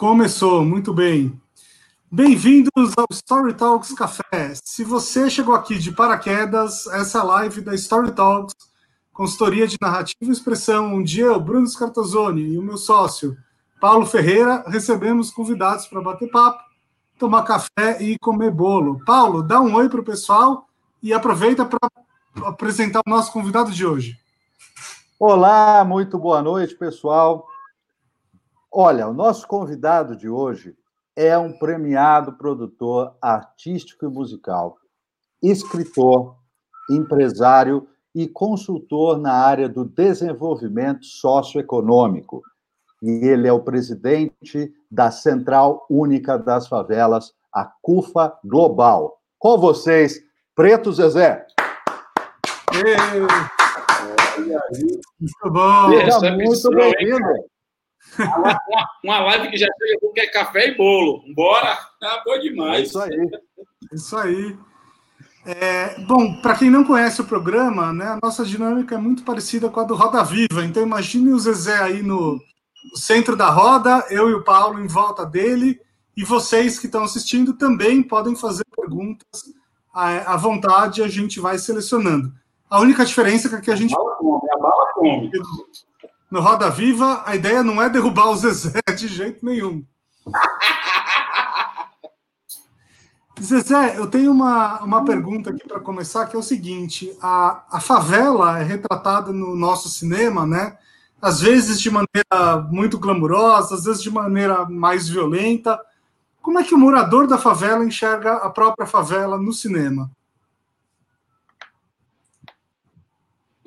Começou, muito bem. Bem-vindos ao Story Talks Café. Se você chegou aqui de paraquedas, essa é a live da Story Talks, consultoria de narrativa e expressão, onde eu, Bruno Scartazoni, e o meu sócio, Paulo Ferreira, recebemos convidados para bater papo, tomar café e comer bolo. Paulo, dá um oi para o pessoal e aproveita para apresentar o nosso convidado de hoje. Olá, muito boa noite, pessoal. Olha, o nosso convidado de hoje é um premiado produtor artístico e musical, escritor, empresário e consultor na área do desenvolvimento socioeconômico. E ele é o presidente da Central Única das Favelas, a CUFA Global. Com vocês, Preto Zezé. Muito bom. Seja muito bem-vindo. Uma, uma, live que já chega com que é café e bolo. Bora? Tá bom demais. É isso aí. Isso aí. É, bom, para quem não conhece o programa, né, a nossa dinâmica é muito parecida com a do Roda Viva. Então imagine o Zezé aí no, no centro da roda, eu e o Paulo em volta dele, e vocês que estão assistindo também podem fazer perguntas à, à vontade, a gente vai selecionando. A única diferença é que a gente. A bala come, a bala come no Roda Viva, a ideia não é derrubar o Zezé de jeito nenhum. Zezé, eu tenho uma, uma pergunta aqui para começar, que é o seguinte: a, a favela é retratada no nosso cinema, né? Às vezes de maneira muito glamurosa, às vezes de maneira mais violenta. Como é que o morador da favela enxerga a própria favela no cinema?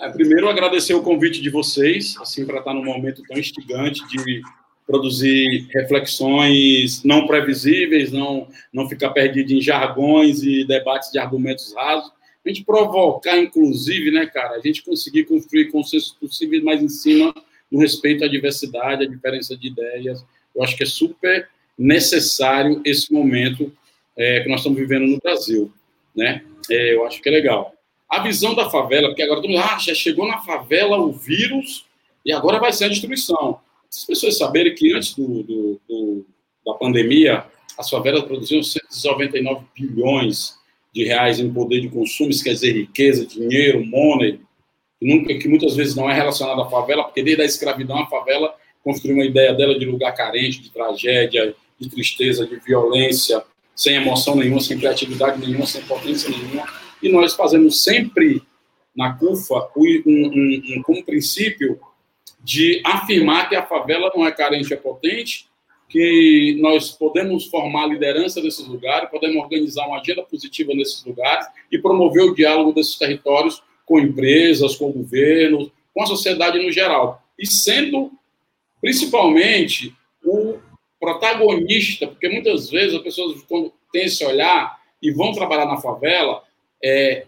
É, primeiro, agradecer o convite de vocês, assim, para estar num momento tão instigante de produzir reflexões não previsíveis, não, não ficar perdido em jargões e debates de argumentos rasos, a gente provocar, inclusive, né, cara, a gente conseguir construir consensos possíveis mais em cima do respeito à diversidade, à diferença de ideias. Eu acho que é super necessário esse momento é, que nós estamos vivendo no Brasil, né? É, eu acho que é legal a visão da favela, porque agora todo mundo, ah, já chegou na favela o vírus e agora vai ser a destruição. As pessoas saberem que antes do, do, do, da pandemia, as favelas produziam 199 bilhões de reais em poder de consumo, isso quer dizer riqueza, dinheiro, money, nunca, que muitas vezes não é relacionado à favela, porque desde a escravidão a favela construiu uma ideia dela de lugar carente, de tragédia, de tristeza, de violência, sem emoção nenhuma, sem criatividade nenhuma, sem potência nenhuma e nós fazemos sempre na CUFA um, um, um, como princípio de afirmar que a favela não é carente, é potente, que nós podemos formar liderança nesses lugares, podemos organizar uma agenda positiva nesses lugares e promover o diálogo desses territórios com empresas, com governos, com a sociedade no geral. E sendo, principalmente, o protagonista, porque muitas vezes as pessoas, quando têm esse olhar e vão trabalhar na favela, é,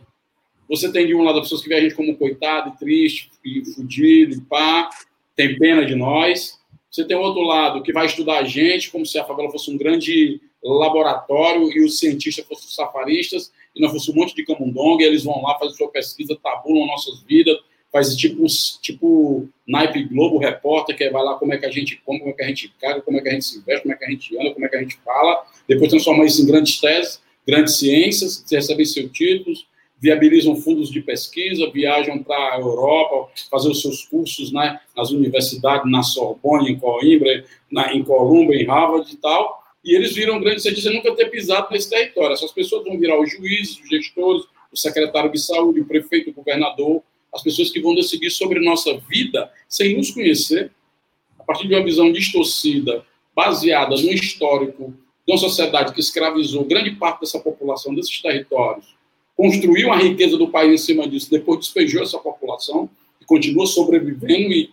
você tem de um lado as pessoas que veem a gente como coitado, triste, e fudido, e pá, tem pena de nós. Você tem outro lado que vai estudar a gente como se a favela fosse um grande laboratório e os cientistas fossem safaristas e nós fosse um monte de camundonga eles vão lá, fazem sua pesquisa, tabulam nossas vidas, faz tipo, tipo naipe Globo Repórter, que vai lá como é que a gente come, como é que a gente caga, como é que a gente se veste, como é que a gente anda, como é que a gente fala, depois transforma isso em grandes teses grandes ciências, recebem seus títulos, viabilizam fundos de pesquisa, viajam para a Europa, fazer os seus cursos né, nas universidades, na Sorbonne, em Coimbra, na, em Colômbia, em Harvard e tal, e eles viram grandes cientistas nunca ter pisado nesse território. Essas pessoas vão virar os juízes, os gestores, o secretário de saúde, o prefeito, o governador, as pessoas que vão decidir sobre nossa vida sem nos conhecer, a partir de uma visão distorcida, baseada no histórico de uma sociedade que escravizou grande parte dessa população desses territórios, construiu a riqueza do país em cima disso, depois despejou essa população e continua sobrevivendo e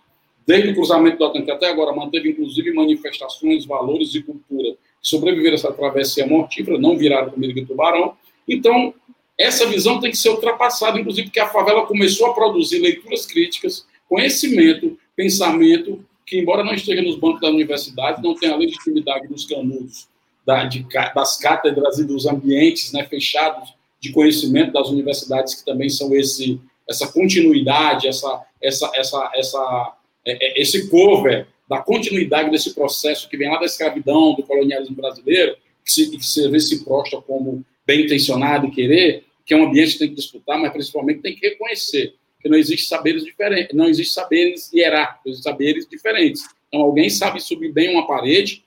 desde o cruzamento do Atlântico até agora manteve inclusive manifestações, valores e cultura que sobreviveram a essa travessia mortífera, não viraram comida de tubarão. Então, essa visão tem que ser ultrapassada, inclusive porque a favela começou a produzir leituras críticas, conhecimento, pensamento, que embora não esteja nos bancos da universidade, não tenha a legitimidade dos canudos da, de, das cátedras e dos ambientes né, fechados de conhecimento das universidades, que também são esse, essa continuidade, essa, essa, essa, essa, é, é, esse cover da continuidade desse processo que vem lá da escravidão, do colonialismo brasileiro, que se, que se, se prostra como bem intencionado e querer, que é um ambiente que tem que disputar, mas principalmente tem que reconhecer que não existe saberes diferentes, não existe saberes hierárquicos, saberes diferentes. Então, alguém sabe subir bem uma parede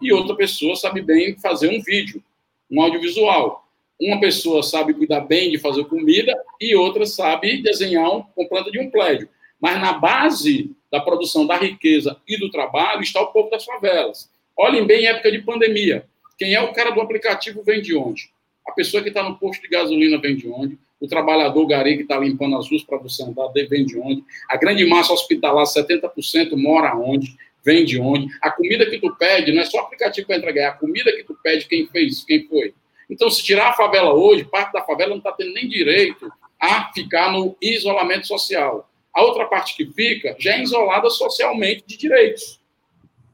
e outra pessoa sabe bem fazer um vídeo, um audiovisual. Uma pessoa sabe cuidar bem de fazer comida e outra sabe desenhar um, com planta de um prédio. Mas na base da produção da riqueza e do trabalho está o povo das favelas. Olhem bem em época de pandemia. Quem é o cara do aplicativo vem de onde? A pessoa que está no posto de gasolina vem de onde? O trabalhador gari que está limpando as ruas para você andar vem de onde? A grande massa hospitalar, 70% mora onde? Vem de onde? A comida que tu pede não é só aplicativo para entregar, é a comida que tu pede, quem fez, quem foi. Então, se tirar a favela hoje, parte da favela não está tendo nem direito a ficar no isolamento social. A outra parte que fica já é isolada socialmente de direitos.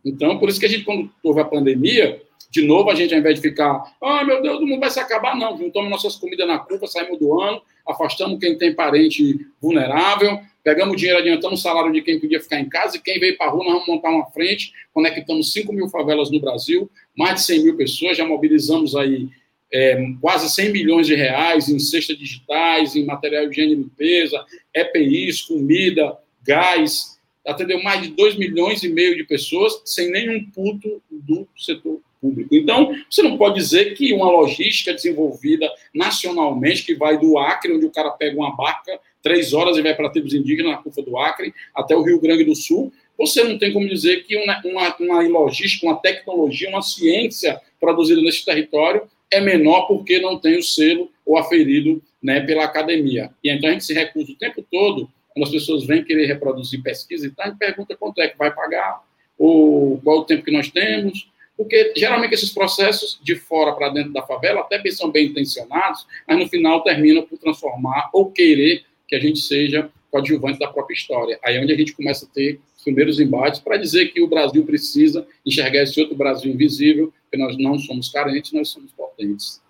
Então, por isso que a gente, quando houve a pandemia, de novo, a gente, ao invés de ficar, ah, meu Deus, o mundo vai se acabar, não. Juntamos nossas comidas na curva, saímos do ano, afastamos quem tem parente vulnerável, pegamos dinheiro, adiantamos o salário de quem podia ficar em casa, e quem veio para a rua, nós vamos montar uma frente, conectamos 5 mil favelas no Brasil, mais de 100 mil pessoas, já mobilizamos aí é, quase 100 milhões de reais em cestas digitais, em material de higiene e limpeza, EPIs, comida, gás, atendeu mais de 2 milhões e meio de pessoas sem nenhum puto do setor público. Então, você não pode dizer que uma logística desenvolvida nacionalmente, que vai do Acre, onde o cara pega uma barca, três horas e vai para tribos indígenas na curva do Acre, até o Rio Grande do Sul, você não tem como dizer que uma, uma, uma logística, uma tecnologia, uma ciência produzida nesse território é menor porque não tem o selo ou aferido né, pela academia. E então a gente se recusa o tempo todo, quando as pessoas vêm querer reproduzir pesquisa e tal, a gente pergunta quanto é que vai pagar, ou qual o tempo que nós temos, porque geralmente esses processos de fora para dentro da favela até bem são bem intencionados, mas no final terminam por transformar ou querer que a gente seja coadjuvante da própria história. Aí é onde a gente começa a ter os primeiros embates para dizer que o Brasil precisa enxergar esse outro Brasil invisível, que nós não somos carentes, nós somos potentes.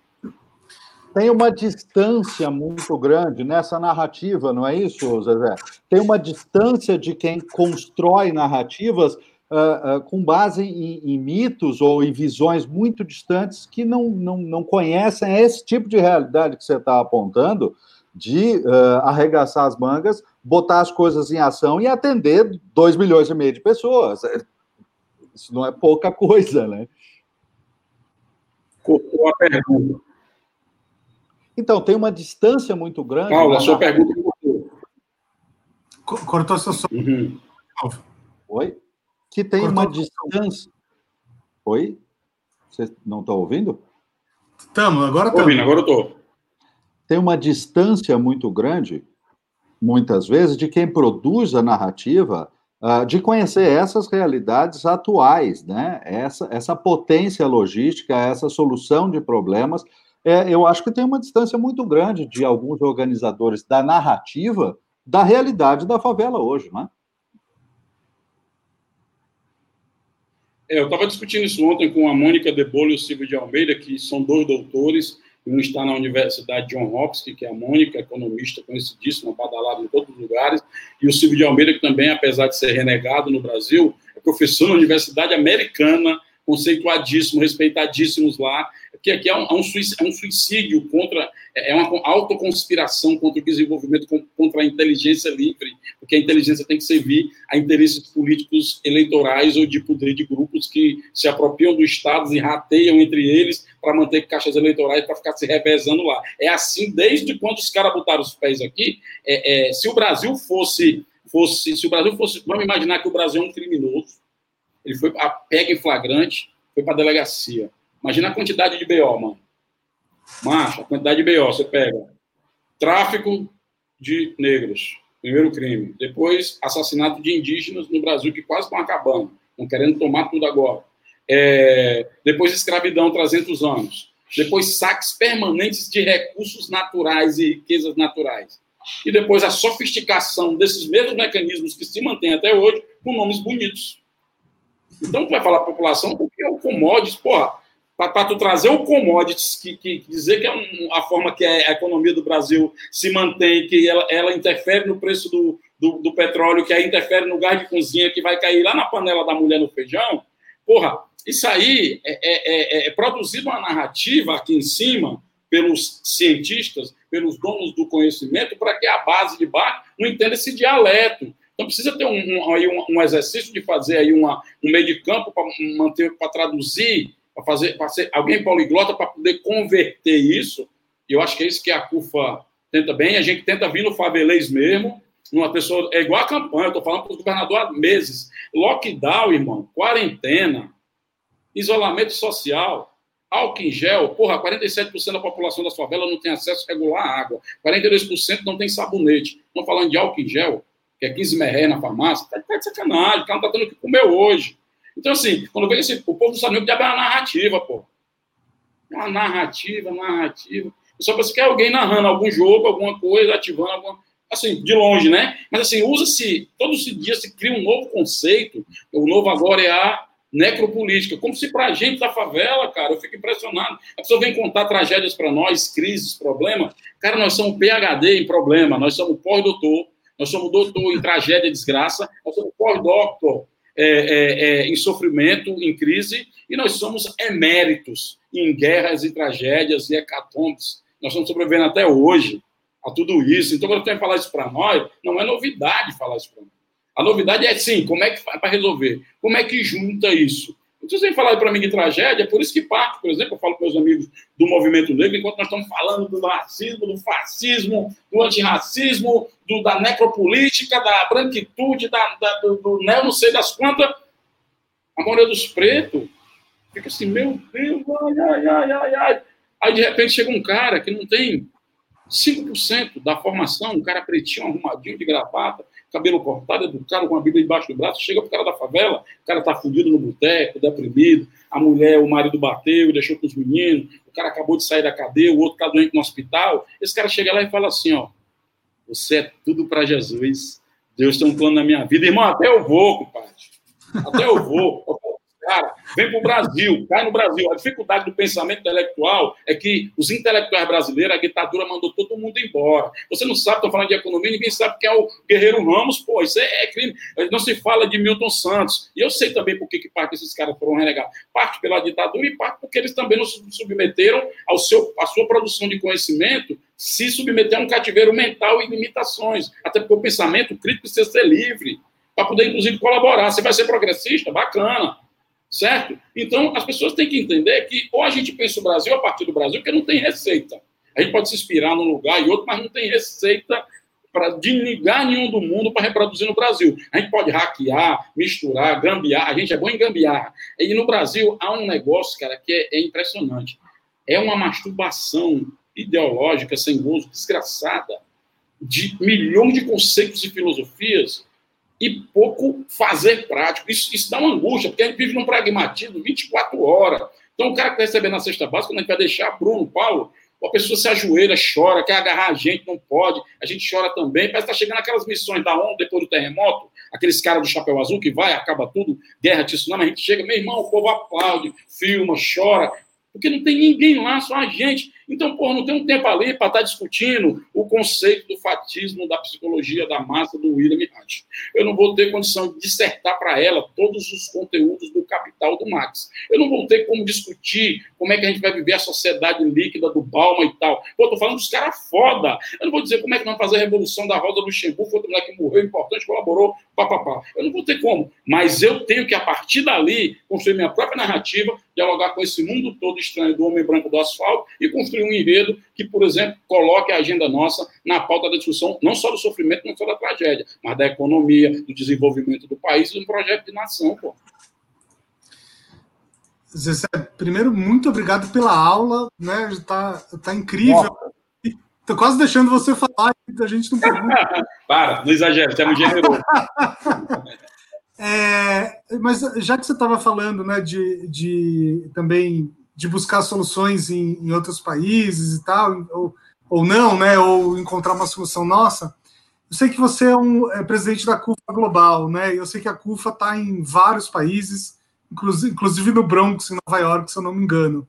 Tem uma distância muito grande nessa narrativa, não é isso, Zezé? Tem uma distância de quem constrói narrativas uh, uh, com base em, em, mitos ou em visões muito distantes que não, não, não conhecem esse tipo de realidade que você está apontando, de uh, arregaçar as mangas, botar as coisas em ação e atender 2 milhões e meio de pessoas. Isso não é pouca coisa, né? Cortou a pergunta. Então, tem uma distância muito grande. Paulo, a sua pergunta cortou. Cortou seu som. Uhum. Oi? Que tem cortou uma distância. Oi? Você não está ouvindo? Estamos, agora estamos. Ouvindo, agora eu estou. Tem uma distância muito grande, muitas vezes, de quem produz a narrativa uh, de conhecer essas realidades atuais, né? Essa, essa potência logística, essa solução de problemas. É, eu acho que tem uma distância muito grande de alguns organizadores da narrativa da realidade da favela hoje, né? Eu estava discutindo isso ontem com a Mônica Debolo e o Silvio de Almeida, que são dois doutores, um está na Universidade John Hopkins, que é a Mônica, economista conhecidíssima, badalada em todos os lugares, e o Silvio de Almeida, que também, apesar de ser renegado no Brasil, é professor na Universidade Americana, conceituadíssimo, respeitadíssimos lá, que aqui é um, é um, suicídio contra, é, é uma autoconspiração contra o desenvolvimento, contra a inteligência livre, porque a inteligência tem que servir a interesses políticos eleitorais ou de poder de grupos que se apropriam do Estado e rateiam entre eles para manter caixas eleitorais para ficar se revezando lá. É assim desde quando os caras botaram os pés aqui. É, é, se o Brasil fosse, fosse, se o Brasil fosse, vamos imaginar que o Brasil é um criminoso, ele foi a pega em flagrante, foi para a delegacia. Imagina a quantidade de BO, mano. Macho, a quantidade de BO, você pega. Tráfico de negros, primeiro crime. Depois, assassinato de indígenas no Brasil, que quase estão acabando, estão querendo tomar tudo agora. É, depois, escravidão, 300 anos. Depois, saques permanentes de recursos naturais e riquezas naturais. E depois, a sofisticação desses mesmos mecanismos que se mantêm até hoje com nomes bonitos. Então, tu vai falar população porque é o commodities, porra, para tu trazer o commodities, que, que dizer que é um, a forma que a economia do Brasil se mantém, que ela, ela interfere no preço do, do, do, petróleo que aí interfere no gás de cozinha que vai cair lá na panela da mulher no feijão. Porra, isso aí é, é, é, é produzido uma narrativa aqui em cima pelos cientistas, pelos donos do conhecimento, para que a base de baixo não entenda esse dialeto. Então precisa ter um, um, um, exercício de fazer aí uma, um meio de campo para manter, para traduzir, para fazer, para ser alguém poliglota para poder converter isso. E eu acho que é isso que a CUFA tenta bem. A gente tenta vir no Fabelês mesmo, uma pessoa. É igual a campanha, eu estou falando para o governador há meses. Lockdown, irmão, quarentena, isolamento social, álcool em gel. Porra, 47% da população da favela não tem acesso regular à água, 42% não tem sabonete. Estão falando de álcool em gel, que é 15 merré na farmácia. Tá, tá de sacanagem, o cara não está tendo o que comer hoje. Então, assim, quando vem esse. O povo não sabe nem o que é uma narrativa, pô. É uma narrativa, narrativa. Só para você quer alguém narrando algum jogo, alguma coisa, ativando alguma. Assim, de longe, né? Mas assim, usa-se, todos os dias se cria um novo conceito. O novo agora é a necropolítica. Como se para a gente da favela, cara, eu fico impressionado. A pessoa vem contar tragédias para nós, crises, problemas. Cara, nós somos PHD em problema, nós somos pós-doutor, nós somos doutor em tragédia e desgraça, nós somos pós-doctor é, é, é, em sofrimento, em crise, e nós somos eméritos em guerras e tragédias e hecatombes. Nós estamos sobrevivendo até hoje a tudo isso. Então, quando eu tenho que falar isso para nós, não é novidade falar isso para nós. A novidade é sim, como é que faz para resolver? Como é que junta isso? Então, você tem falar para mim de tragédia, é por isso que parte, por exemplo, eu falo com meus amigos do movimento negro, enquanto nós estamos falando do racismo, do fascismo, do antirracismo, do, da necropolítica, da branquitude, da, da, do, do né, não sei das quantas, a maioria dos pretos fica assim, meu Deus, ai, ai, ai, ai, ai. Aí, de repente, chega um cara que não tem 5% da formação, um cara pretinho, arrumadinho, de gravata, cabelo cortado, educado, com a Bíblia debaixo do braço, chega pro cara da favela, o cara tá fudido no boteco, deprimido, a mulher, o marido bateu, deixou com os meninos, o cara acabou de sair da cadeia, o outro tá doente no hospital, esse cara chega lá e fala assim, ó, você é tudo para Jesus, Deus tem um plano na minha vida, irmão, até eu vou, compadre, até eu vou, cara, vem para o Brasil, cai no Brasil. A dificuldade do pensamento intelectual é que os intelectuais brasileiros, a ditadura mandou todo mundo embora. Você não sabe, estou falando de economia, ninguém sabe que é o Guerreiro Ramos, pô, isso é, crime. Não se fala de Milton Santos. E eu sei também por que, que parte desses caras foram renegados. Parte pela ditadura e parte porque eles também não se submeteram ao seu, à sua produção de conhecimento se submeter a um cativeiro mental e limitações. Até porque o pensamento crítico precisa ser livre, para poder, inclusive, colaborar. Você vai ser progressista? Bacana certo? Então, as pessoas têm que entender que ou a gente pensa o Brasil a partir do Brasil, porque não tem receita. A gente pode se inspirar num lugar e outro, mas não tem receita para de nenhum do mundo para reproduzir no Brasil. A gente pode hackear, misturar, gambiar, a gente é bom em gambiar. E no Brasil há um negócio, cara, que é, é impressionante. É uma masturbação ideológica, sem gozo, desgraçada, de milhões de conceitos e filosofias e pouco fazer prático. Isso, isso dá uma angústia, porque a gente vive num pragmatismo 24 horas. Então, o cara que está recebendo na cesta básica, quando a gente vai deixar Bruno, Paulo, a pessoa se ajoelha, chora, quer agarrar a gente, não pode, a gente chora também. Parece que está chegando aquelas missões da ONU depois do terremoto, aqueles caras do chapéu azul que vai, acaba tudo, guerra, tsunami, a gente chega, meu irmão, o povo aplaude, filma, chora, porque não tem ninguém lá, só a gente. Então, pô, não tem um tempo ali para estar tá discutindo o conceito do fatismo, da psicologia da massa do William Reich. Eu não vou ter condição de dissertar para ela todos os conteúdos do Capital do Marx. Eu não vou ter como discutir como é que a gente vai viver a sociedade líquida do Balma e tal. Pô, tô falando dos caras foda. Eu não vou dizer como é que vamos fazer a revolução da Rosa do Luxemburgo, outro moleque que morreu, importante, colaborou, papapá. Eu não vou ter como. Mas eu tenho que, a partir dali, construir minha própria narrativa, dialogar com esse mundo todo estranho do homem branco do asfalto e construir construir um enredo que, por exemplo, coloque a agenda nossa na pauta da discussão, não só do sofrimento, não só da tragédia, mas da economia, do desenvolvimento do país e do projeto de nação, pô. Zé, primeiro, muito obrigado pela aula, né? Tá, tá incrível. Estou quase deixando você falar, a gente não pergunta. Para, não exagera, você é muito generoso. é, mas já que você estava falando né, de, de também de buscar soluções em, em outros países e tal, ou, ou não, né, ou encontrar uma solução nossa. Eu sei que você é um é presidente da CUFA Global, né? Eu sei que a CUFA está em vários países, inclusive, inclusive no Bronx, em Nova York, se eu não me engano.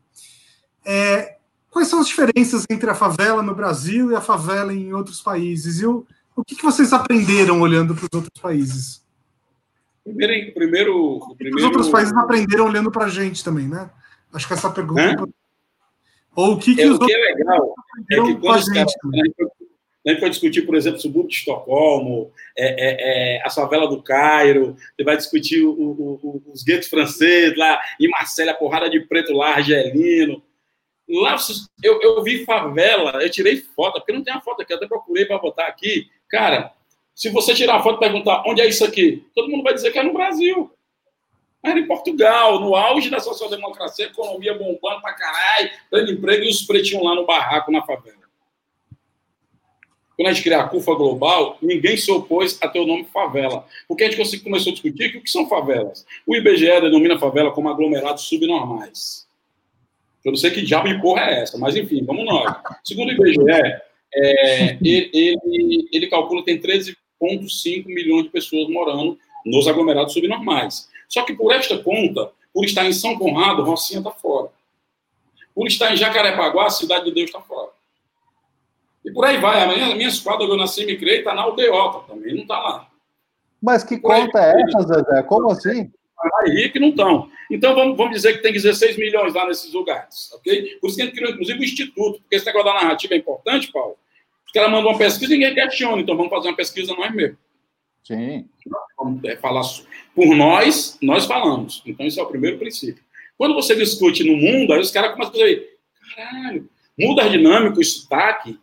É, quais são as diferenças entre a favela no Brasil e a favela em outros países? E o, O que, que vocês aprenderam olhando para os outros países? Primeiro, primeiro, primeiro... Os outros países aprenderam olhando para a gente também, né? Acho que essa pergunta. Hã? Ou o que, que é, os o que é legal é que quando os caras, a gente vai discutir, por exemplo, o subúrbio de Estocolmo, é, é, é, a favela do Cairo, você vai discutir o, o, os guetos franceses lá, em Marselha, a porrada de preto lá, argelino. Lá eu, eu vi favela, eu tirei foto, porque não tem a foto aqui, eu até procurei para botar aqui. Cara, se você tirar a foto e perguntar onde é isso aqui, todo mundo vai dizer que é no Brasil. Era em Portugal, no auge da social-democracia, economia bombando pra caralho, dando emprego e os pretinhos lá no barraco, na favela. Quando a gente criou a CUFA Global, ninguém se opôs a ter o nome favela. Porque a gente começou a discutir que o que são favelas. O IBGE denomina favela como aglomerados subnormais. Eu não sei que diabo de porra é essa, mas enfim, vamos nós. Segundo o IBGE, é, ele, ele, ele calcula que tem 13,5 milhões de pessoas morando nos aglomerados subnormais. Só que por esta conta, por estar em São Conrado, Rocinha está fora. Por estar em Jacarepaguá, a Cidade de Deus está fora. E por aí vai. A minha, a minha esquadra, eu nasci e me criei, está na aldeota também, não está lá. Mas que por conta aí, é essa, Zezé? Como assim? Aí que não estão. Então vamos, vamos dizer que tem 16 milhões lá nesses lugares, ok? Por isso que a gente criou, inclusive, o Instituto, porque esse negócio da narrativa é importante, Paulo. Porque ela mandou uma pesquisa e ninguém questiona, então vamos fazer uma pesquisa nós mesmos. Sim. Vamos é, falar por nós, nós falamos. Então, esse é o primeiro princípio. Quando você discute no mundo, aí os caras começam a dizer, caralho, muda a dinâmica, o sotaque,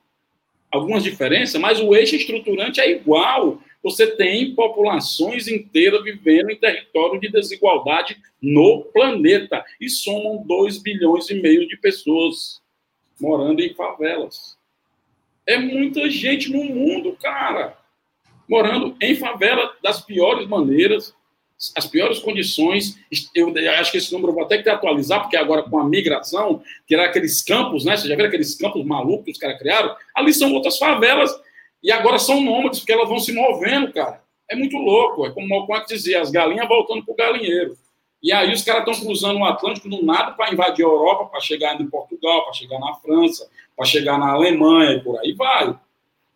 algumas diferenças, mas o eixo estruturante é igual. Você tem populações inteiras vivendo em território de desigualdade no planeta. E somam 2 bilhões e meio de pessoas morando em favelas. É muita gente no mundo, cara morando em favela das piores maneiras, as piores condições. Eu acho que esse número vou até que atualizar, porque agora com a migração, era aqueles campos, né? Você já viu aqueles campos malucos que os caras criaram? Ali são outras favelas e agora são nômades, porque elas vão se movendo, cara. É muito louco. É como o Malcolm dizia, as galinhas voltando para o galinheiro. E aí os caras estão cruzando o Atlântico do nada para invadir a Europa, para chegar em Portugal, para chegar na França, para chegar na Alemanha e por aí vai.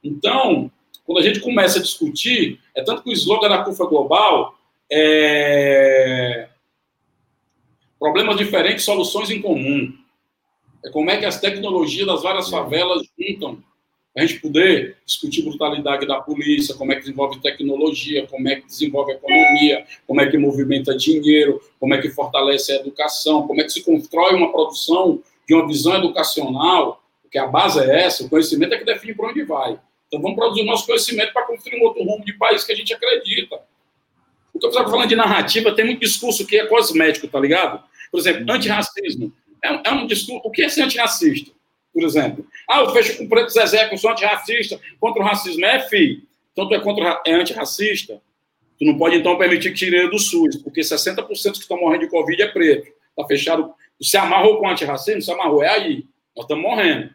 Então, quando a gente começa a discutir, é tanto que o slogan da CUFA Global é problemas diferentes, soluções em comum. É como é que as tecnologias das várias favelas juntam a gente poder discutir brutalidade da polícia, como é que desenvolve tecnologia, como é que desenvolve economia, como é que movimenta dinheiro, como é que fortalece a educação, como é que se constrói uma produção de uma visão educacional, porque a base é essa, o conhecimento é que define para onde vai. Então vamos produzir o nosso conhecimento para construir um outro rumo de país que a gente acredita. O que eu estava falando de narrativa, tem muito discurso que é cosmético, tá ligado? Por exemplo, uhum. antirracismo. É, é um discurso. O que é ser antirracista? Por exemplo. Ah, eu fecho com o preto Zezé, que eu sou antirracista, contra o racismo. É, filho. Então tu é, contra, é antirracista. Tu não pode, então, permitir que tire do SUS, porque 60% que estão morrendo de Covid é preto. Tá fechado. Se amarrou com antirracismo, se amarrou. É aí. Nós estamos morrendo.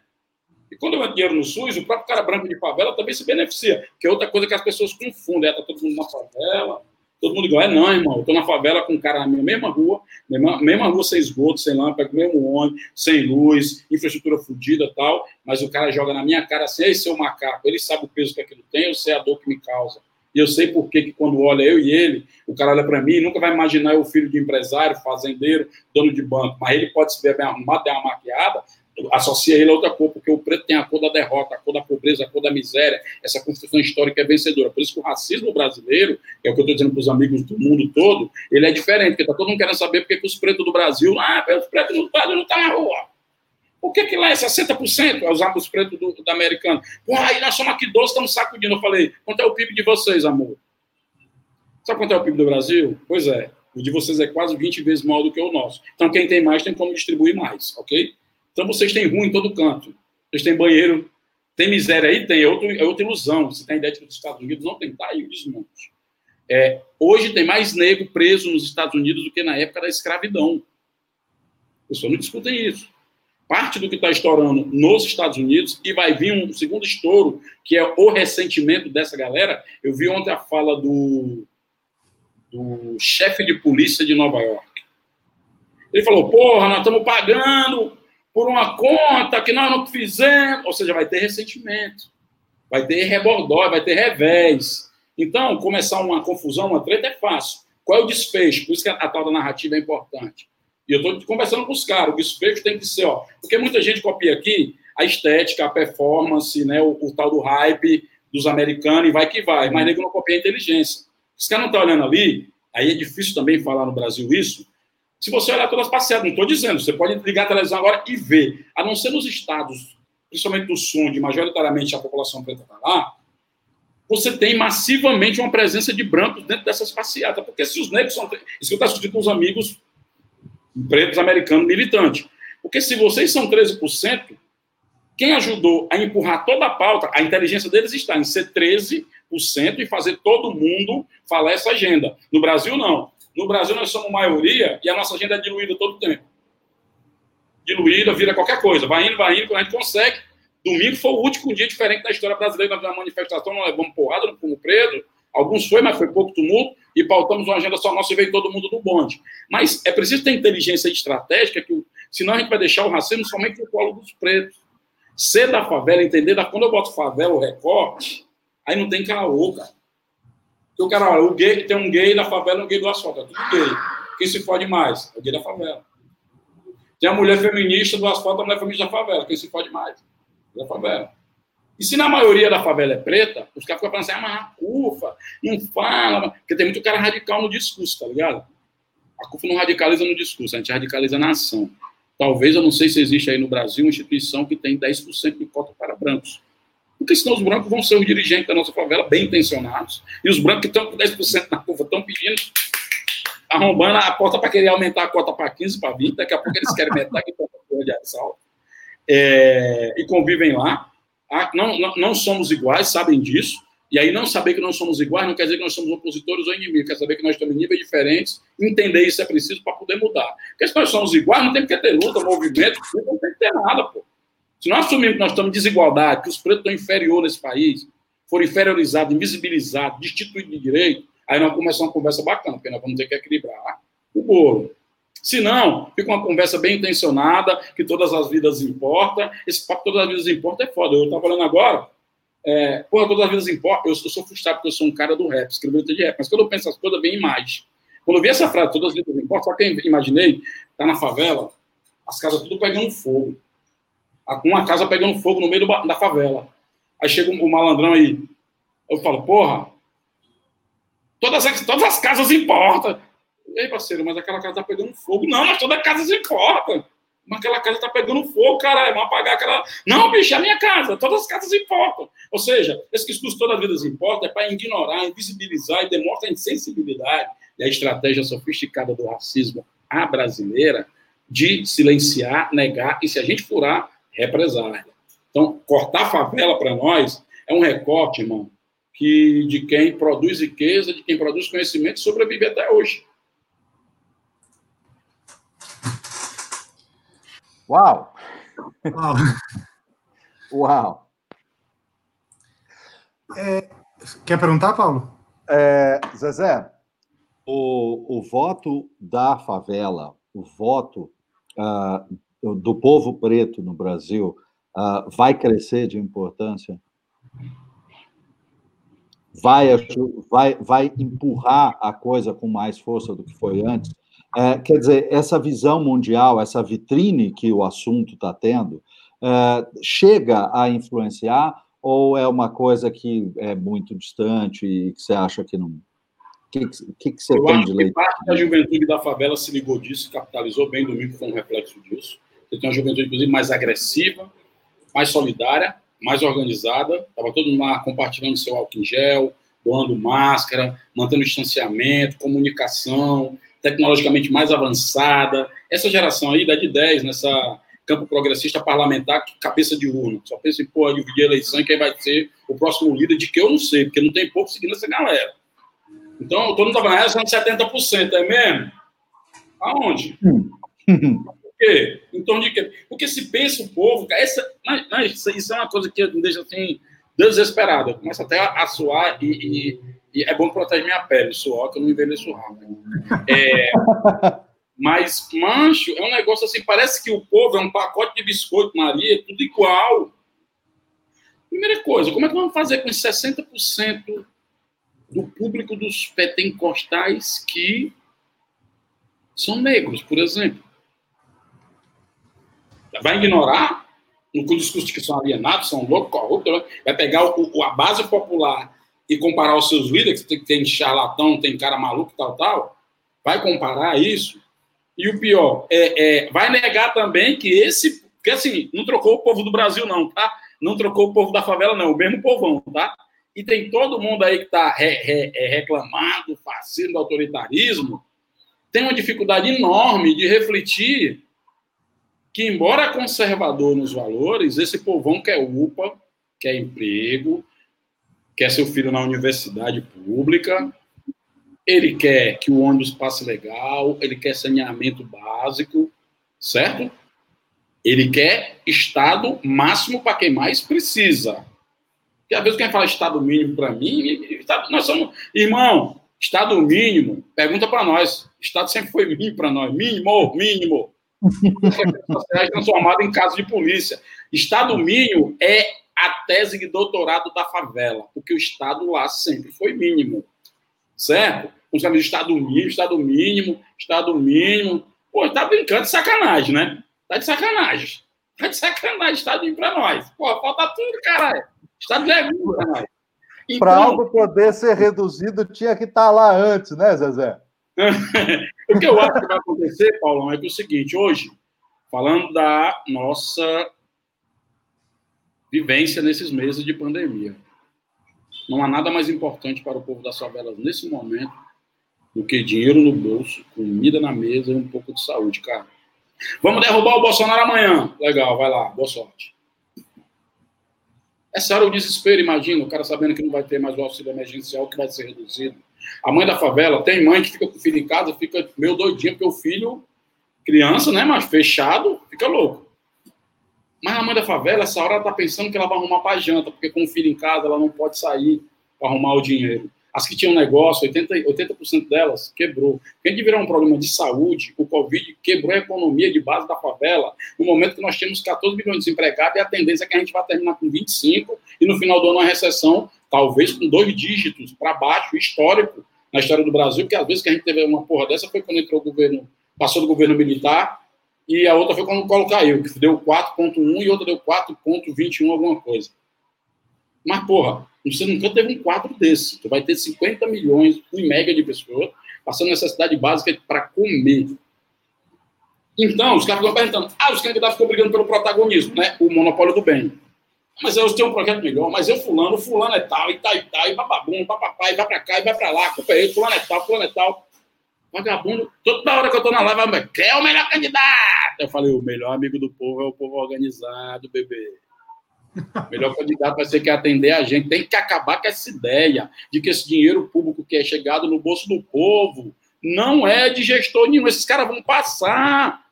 E quando eu entro dinheiro no SUS, o próprio cara branco de favela também se beneficia, que é outra coisa que as pessoas confundem. É, tá todo mundo na favela, todo mundo igual. É não, irmão, eu tô na favela com um cara na mesma rua, mesma, mesma rua sem esgoto, sem lâmpada, mesmo ônibus, sem luz, infraestrutura fodida tal, mas o cara joga na minha cara assim, ei, seu macaco, ele sabe o peso que aquilo tem, eu sei a dor que me causa. E eu sei por que quando olha eu e ele, o cara olha para mim, nunca vai imaginar eu filho de empresário, fazendeiro, dono de banco, mas ele pode se ver bem arrumado, dar uma maquiada, associa ele a outra cor, porque o preto tem a cor da derrota, a cor da pobreza, a cor da miséria, essa construção histórica é vencedora. Por isso que o racismo brasileiro, que é o que eu estou dizendo para os amigos do mundo todo, ele é diferente, porque está todo mundo querendo saber porque que os pretos do Brasil, ah, os pretos do Brasil não estão tá na rua. Por que, que lá é 60% os, os pretos do, americano? Pô, aí nós somos aqui 12, estamos sacudindo. Eu falei, quanto é o PIB de vocês, amor? Sabe quanto é o PIB do Brasil? Pois é, o de vocês é quase 20 vezes maior do que o nosso. Então, quem tem mais tem como distribuir mais, ok? Então vocês têm ruim em todo canto. Vocês têm banheiro. Tem miséria aí? Tem. É, outro, é outra ilusão. Você tem ideia de que os Estados Unidos não tem. Tá aí desmonte. É, hoje tem mais negro preso nos Estados Unidos do que na época da escravidão. As pessoas não discutem isso. Parte do que está estourando nos Estados Unidos, e vai vir um segundo estouro, que é o ressentimento dessa galera. Eu vi ontem a fala do, do chefe de polícia de Nova York. Ele falou: porra, nós estamos pagando por uma conta que nós não fizemos. Ou seja, vai ter ressentimento. vai ter rebordói, vai ter revés. Então, começar uma confusão, uma treta é fácil. Qual é o desfecho? Por isso que a, tal da narrativa é importante. E eu estou conversando com os caras, o desfecho tem que ser, ó, porque muita gente copia aqui a estética, a performance, né, o, o tal do hype dos americanos e vai que vai, mas nego não copia a inteligência. Os caras não estão olhando ali, aí é difícil também falar no Brasil isso, se você olhar todas as passeadas, não estou dizendo, você pode ligar a televisão agora e ver, a não ser nos estados, principalmente do sul, onde majoritariamente a população preta está lá, você tem massivamente uma presença de brancos dentro dessas passeatas, porque se os negros são... Isso que eu estou discutindo com os amigos pretos americanos militantes. Porque se vocês são 13%, quem ajudou a empurrar toda a pauta, a inteligência deles está em ser 13% e fazer todo mundo falar essa agenda. No Brasil, não. No Brasil, nós somos maioria e a nossa agenda é diluída todo o tempo. Diluída, vira qualquer coisa. Vai indo, vai indo, quando a gente consegue. Domingo foi o último dia diferente da história brasileira na manifestação, não levamos porrada, não fomos presos. Alguns foi, mas foi pouco tumulto, e pautamos uma agenda só nossa e veio todo mundo do bonde. Mas é preciso ter inteligência estratégica, que, senão a gente vai deixar o racismo somente no colo dos pretos. Ser da favela, entender. Quando eu boto favela, o recorte, aí não tem caô, cara. Porque o cara, olha, o gay, tem um gay da favela e um gay do asfalto. É tudo gay. Quem se fode mais? É o gay da favela. Tem a mulher feminista do asfalto, a mulher feminista da favela. Quem se fode mais? Da favela. E se na maioria da favela é preta, os caras ficam falando assim, ah, mas a CUFA não fala, porque tem muito cara radical no discurso, tá ligado? A CUFA não radicaliza no discurso, a gente radicaliza na ação. Talvez, eu não sei se existe aí no Brasil uma instituição que tem 10% de cota para brancos. Porque senão os brancos vão ser os dirigentes da nossa favela, bem intencionados. E os brancos que estão com 10% na curva estão pedindo, arrombando a porta para querer aumentar a cota para 15, para 20. Daqui a pouco eles querem metade de cota de assalto. É, e convivem lá. Ah, não, não, não somos iguais, sabem disso. E aí, não saber que não somos iguais não quer dizer que nós somos opositores ou inimigos, quer saber que nós estamos em níveis diferentes, entender isso é preciso para poder mudar. Porque se nós somos iguais, não tem que ter luta, movimento, não tem que ter nada, pô. Se nós assumimos que nós estamos em desigualdade, que os pretos estão inferiores nesse país, foram inferiorizados, invisibilizados, destituídos de direito, aí nós começamos uma conversa bacana, porque nós vamos ter que equilibrar o bolo. Se não, fica uma conversa bem intencionada, que todas as vidas importam. Esse papo todas as vidas importam é foda. Eu estava falando agora, é, porra, todas as vidas importam. Eu, eu, sou frustrado porque eu sou um cara do rap, escrevo de rap, mas quando eu penso as coisas, vem imagem. Quando eu vi essa frase, todas as vidas importam, só que eu imaginei, tá na favela, as casas tudo pegando fogo uma casa pegando fogo no meio do, da favela. Aí chega o um, um malandrão aí. Eu falo, porra, todas as, todas as casas importam. E aí, parceiro, mas aquela casa tá pegando fogo. Não, mas todas as casas importam. Mas aquela casa tá pegando fogo, caralho. Vamos apagar aquela. Não, bicho, é a minha casa. Todas as casas importam. Ou seja, esse discurso toda a vida importa é para ignorar, invisibilizar e demonstra a insensibilidade e a estratégia sofisticada do racismo à brasileira de silenciar, negar e, se a gente furar, represália. Então, cortar a favela para nós é um recorte, irmão, que de quem produz riqueza, de quem produz conhecimento, sobrevive até hoje. Uau! Uau! Uau! É, quer perguntar, Paulo? É, Zezé, o, o voto da favela, o voto uh, do povo preto no Brasil uh, vai crescer de importância? Vai, vai, vai empurrar a coisa com mais força do que foi antes? É, quer dizer, essa visão mundial, essa vitrine que o assunto está tendo, é, chega a influenciar ou é uma coisa que é muito distante e que você acha que não. O que, que, que, você Eu tem acho de leitura? parte da juventude da favela se ligou disso, capitalizou bem, domingo foi um reflexo disso. Você tem uma juventude, inclusive, mais agressiva, mais solidária, mais organizada. Estava todo mundo lá compartilhando seu álcool em gel, doando máscara, mantendo distanciamento, comunicação, tecnologicamente mais avançada. Essa geração aí dá de 10 nessa campo progressista parlamentar, cabeça de urna. Só pensa em, pô, dividir a eleição e quem vai ser o próximo líder, de que eu não sei, porque não tem pouco seguindo essa galera. Então, todo mundo estava nessa, 70%, é mesmo? Aonde? quê? Em torno de quê? Porque se pensa o povo, essa, mas, mas isso é uma coisa que me deixa assim, desesperado. Eu começo até a, a suar e, e, e, é bom proteger minha pele, suor, que eu não envelheço rápido. É, mas, mancho, é um negócio assim, parece que o povo é um pacote de biscoito Maria, tudo igual. Primeira coisa, como é que vamos fazer com os 60% do público dos pentecostais que são negros, por exemplo? Vai ignorar no discurso de que são alienados, são loucos, corruptos, vai pegar o, a base popular e comparar os seus líderes, que tem charlatão, tem cara maluco, tal, tal, vai comparar isso. E o pior, é, é, vai negar também que esse. Porque assim, não trocou o povo do Brasil, não, tá? Não trocou o povo da favela, não, o mesmo povão, tá? E tem todo mundo aí que está re, re, é, reclamando, fascismo, autoritarismo, tem uma dificuldade enorme de refletir que, embora conservador nos valores, esse povão quer UPA, quer emprego, quer seu filho na universidade pública, ele quer que o ônibus passe legal, ele quer saneamento básico, certo? Ele quer estado máximo para quem mais precisa. Porque às vezes quem fala estado mínimo para mim, nós somos, irmão, estado mínimo, pergunta para nós. Estado sempre foi mínimo para nós, mínimo, mínimo. Sociais transformado em caso de polícia. Estado mínimo é a tese de doutorado da favela, porque o Estado lá sempre foi mínimo, certo? Com de Estado mínimo, Estado mínimo, Estado mínimo. Pô, tá brincando de sacanagem, né? Tá de sacanagem. Tá de sacanagem, Estado mínimo pra nós. Pô, falta tudo, caralho. Estado mínimo pra nós. Então... Para algo poder ser reduzido, tinha que estar tá lá antes, né, Zezé? o que eu acho que vai acontecer, Paulão, é que é o seguinte, hoje, falando da nossa vivência nesses meses de pandemia, não há nada mais importante para o povo das favelas nesse momento do que dinheiro no bolso, comida na mesa e um pouco de saúde, cara. Vamos derrubar o Bolsonaro amanhã. Legal, vai lá, boa sorte. Essa hora o desespero, imagina, o cara sabendo que não vai ter mais o auxílio emergencial, que vai ser reduzido a mãe da favela, tem mãe que fica com o filho em casa, fica meio doidinha, porque o filho, criança, né, mas fechado, fica louco. Mas a mãe da favela, essa hora, ela tá pensando que ela vai arrumar para janta, porque com o filho em casa, ela não pode sair para arrumar o dinheiro. As que tinham negócio, 80%, 80 delas quebrou. Quem virar um problema de saúde, o Covid quebrou a economia de base da favela, no momento que nós tínhamos 14 milhões de desempregados, e a tendência é que a gente vai terminar com 25, e no final do ano uma recessão talvez com dois dígitos para baixo, histórico, na história do Brasil, que às vezes que a gente teve uma porra dessa foi quando entrou o governo, passou do governo militar, e a outra foi quando o Colo caiu, que deu 4.1 e outra deu 4.21, alguma coisa. Mas, porra, você nunca teve um quadro desse. Tu vai ter 50 milhões, em média, de pessoas passando necessidade básica para comer. Então, os caras ficam perguntando, ah, os candidatos ficam brigando pelo protagonismo, né? O monopólio do bem. Mas eu tenho um projeto melhor, mas eu fulano, fulano é tal, e tal, e tal, e bababum, papapá, e vai pra cá, e vai pra lá, culpa é ele, fulano é tal, fulano é tal. Vagabundo, toda hora que eu tô na live, quem é o melhor candidato? Eu falei, o melhor amigo do povo é o povo organizado, bebê. O melhor candidato vai ser que atender a gente. Tem que acabar com essa ideia de que esse dinheiro público que é chegado no bolso do povo não é de gestor nenhum. Esses caras vão passar.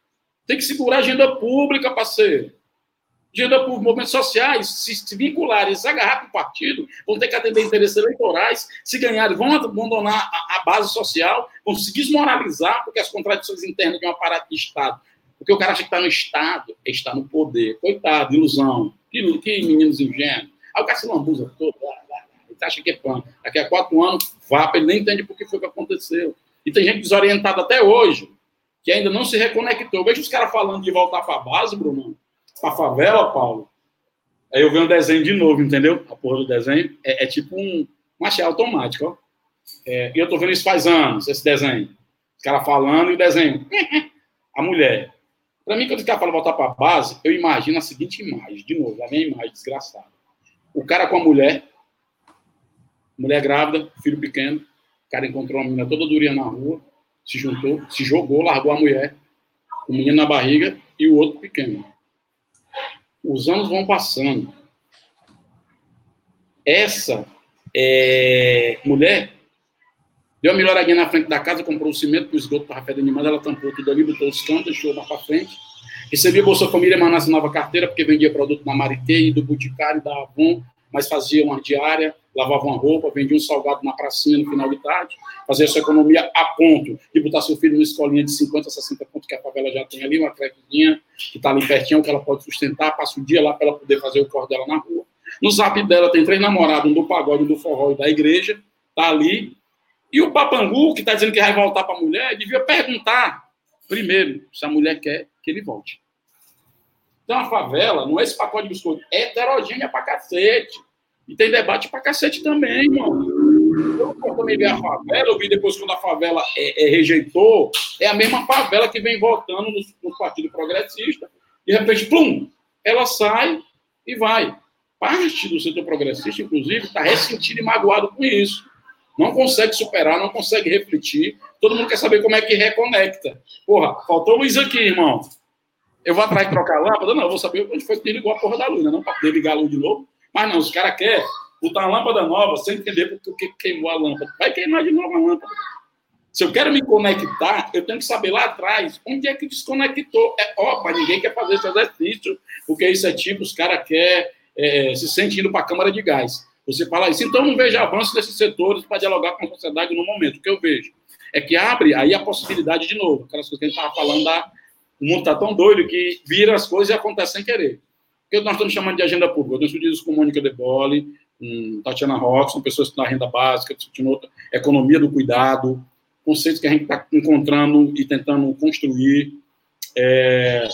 Tem que segurar a agenda pública, parceiro gerando por movimentos sociais, se, vincularem, se agarrar com o partido, vão ter que atender interesses eleitorais, se ganharem, vão abandonar a, a, base social, vão se desmoralizar, porque as contradições internas de um aparato de Estado. Porque o cara acha que está no Estado, está no poder. Coitado, ilusão. Que, que meninos ingênuos. Aí o cara se lambuza todo, ele acha que é pano. Daqui a quatro anos, vá, ele nem entende por que foi que aconteceu. E tem gente desorientada até hoje, que ainda não se reconectou. Veja os caras falando de voltar para a base, Bruno pra favela, Paulo, aí eu vi um desenho de novo, entendeu? A porra do desenho é, é tipo um, achei automático, ó. É, e eu tô vendo isso faz anos, esse desenho. Os caras falando e o desenho. a mulher. Para mim, quando os caras falam voltar para a base, eu imagino a seguinte imagem, de novo, a minha imagem desgraçada. O cara com a mulher, mulher grávida, filho pequeno, o cara encontrou uma menina toda durinha na rua, se juntou, se jogou, largou a mulher, o menino na barriga e o outro pequeno os anos vão passando. Essa é, mulher deu uma melhoradinha na frente da casa, comprou o cimento para o esgoto para de animais, ela tampou tudo ali, botou os cantos, deixou lá para frente. Recebia Bolsa Família, mas nova carteira, porque vendia produto na Marité e do Boticário, da Avon, mas fazia uma diária, lavava uma roupa, vendia um salgado na pracinha no final de tarde, fazia sua economia a ponto de botar seu filho numa escolinha de 50, 60 pontos que a favela já tem ali, uma crequinha que está ali pertinho, que ela pode sustentar, passa o dia lá para ela poder fazer o corre dela na rua. No zap dela tem três namorados, um do pagode, um do forró e da igreja, tá ali. E o papangu, que está dizendo que vai voltar para a mulher, devia perguntar, primeiro, se a mulher quer que ele volte. Então a favela não é esse pacote de biscoito, é heterogênea pra cacete. E tem debate pra cacete também, mano. Eu também vi a favela, eu vi depois quando a favela é, é, rejeitou, é a mesma favela que vem votando no, Partido Progressista. De repente, plum, ela sai e vai. Parte do setor progressista, inclusive, está ressentido e magoado com isso. Não consegue superar, não consegue refletir. Todo mundo quer saber como é que reconecta. Porra, faltou luz aqui, irmão. Eu vou atrás de trocar a lâmpada? Não, eu vou saber onde foi que desligou a porra da luz, né? não para desligar a luz de novo. Mas não, os caras querem botar uma lâmpada nova sem entender por que queimou a lâmpada. Vai queimar de novo a lâmpada. Se eu quero me conectar, eu tenho que saber lá atrás onde é que desconectou. É, para ninguém quer fazer esse exercício, porque isso é tipo, os caras querem é, se sentindo para a câmara de gás. Você fala isso, então não vejo avanço desses setores para dialogar com a sociedade no momento. O que eu vejo é que abre aí a possibilidade de novo, aquelas coisas que a gente estava falando da o mundo está tão doido que vira as coisas e acontece sem querer. O que nós estamos chamando de agenda pública? Eu tenho discutido isso com Mônica De Bolle, com Tatiana Rock, são pessoas que estão na renda básica, discutindo outra, economia do cuidado, conceitos que a gente está encontrando e tentando construir. É...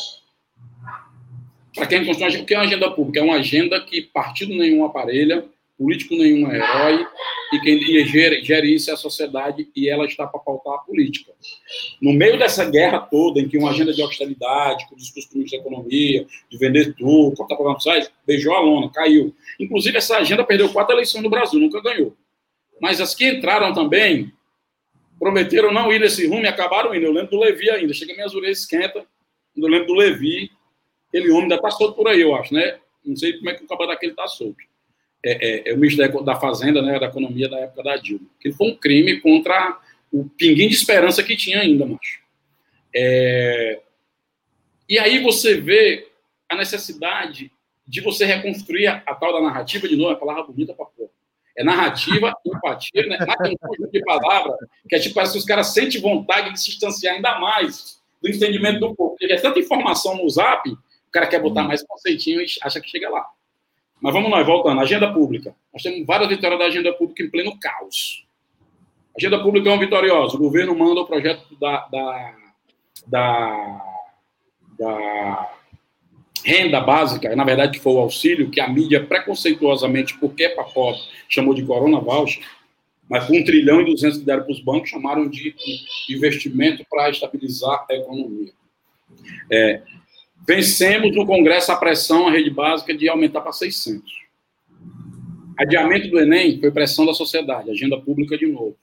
Para quem constrói, o que é uma agenda pública? É uma agenda que partido nenhum aparelha, político nenhum é herói, e quem gere, gere isso é a sociedade, e ela está para pautar a política. No meio dessa guerra toda, em que uma agenda de austeridade, com discurso de economia, de vender tudo, cortar programas sociais, beijou a lona, caiu. Inclusive, essa agenda perdeu quatro eleições no Brasil, nunca ganhou. Mas as que entraram também prometeram não ir nesse rumo e acabaram indo. Eu lembro do Levi ainda, chega minhas orelhas esquenta, eu lembro do Levi, aquele homem ainda está solto por aí, eu acho, né? Não sei como é que o cabelo daquele está solto é, é, é, o ministro da, Fazenda, né, da Economia da época da Dilma. Que foi um crime contra o pinguim de esperança que tinha ainda, macho. É, e aí você vê a necessidade de você reconstruir a, a tal da narrativa, de novo, é palavra bonita para porra. É narrativa, empatia, né? Tem um conjunto de palavras que é tipo, parece que os caras sentem vontade de se distanciar ainda mais do entendimento do povo. Porque é tanta informação no zap, o cara quer botar mais conceitinho e acha que chega lá. Mas vamos lá, voltando. Agenda pública. Nós temos várias vitórias da agenda pública em pleno caos. Agenda pública é uma vitoriosa. O governo manda o projeto da, da, da, da renda básica, na verdade, que foi o auxílio, que a mídia preconceituosamente, porque é para pobre, chamou de Corona Voucher, mas com um trilhão e duzentos que deram para os bancos, chamaram de investimento para estabilizar a economia. É, Vencemos no Congresso a pressão, a rede básica, de aumentar para 600. Adiamento do Enem foi pressão da sociedade, agenda pública de novo.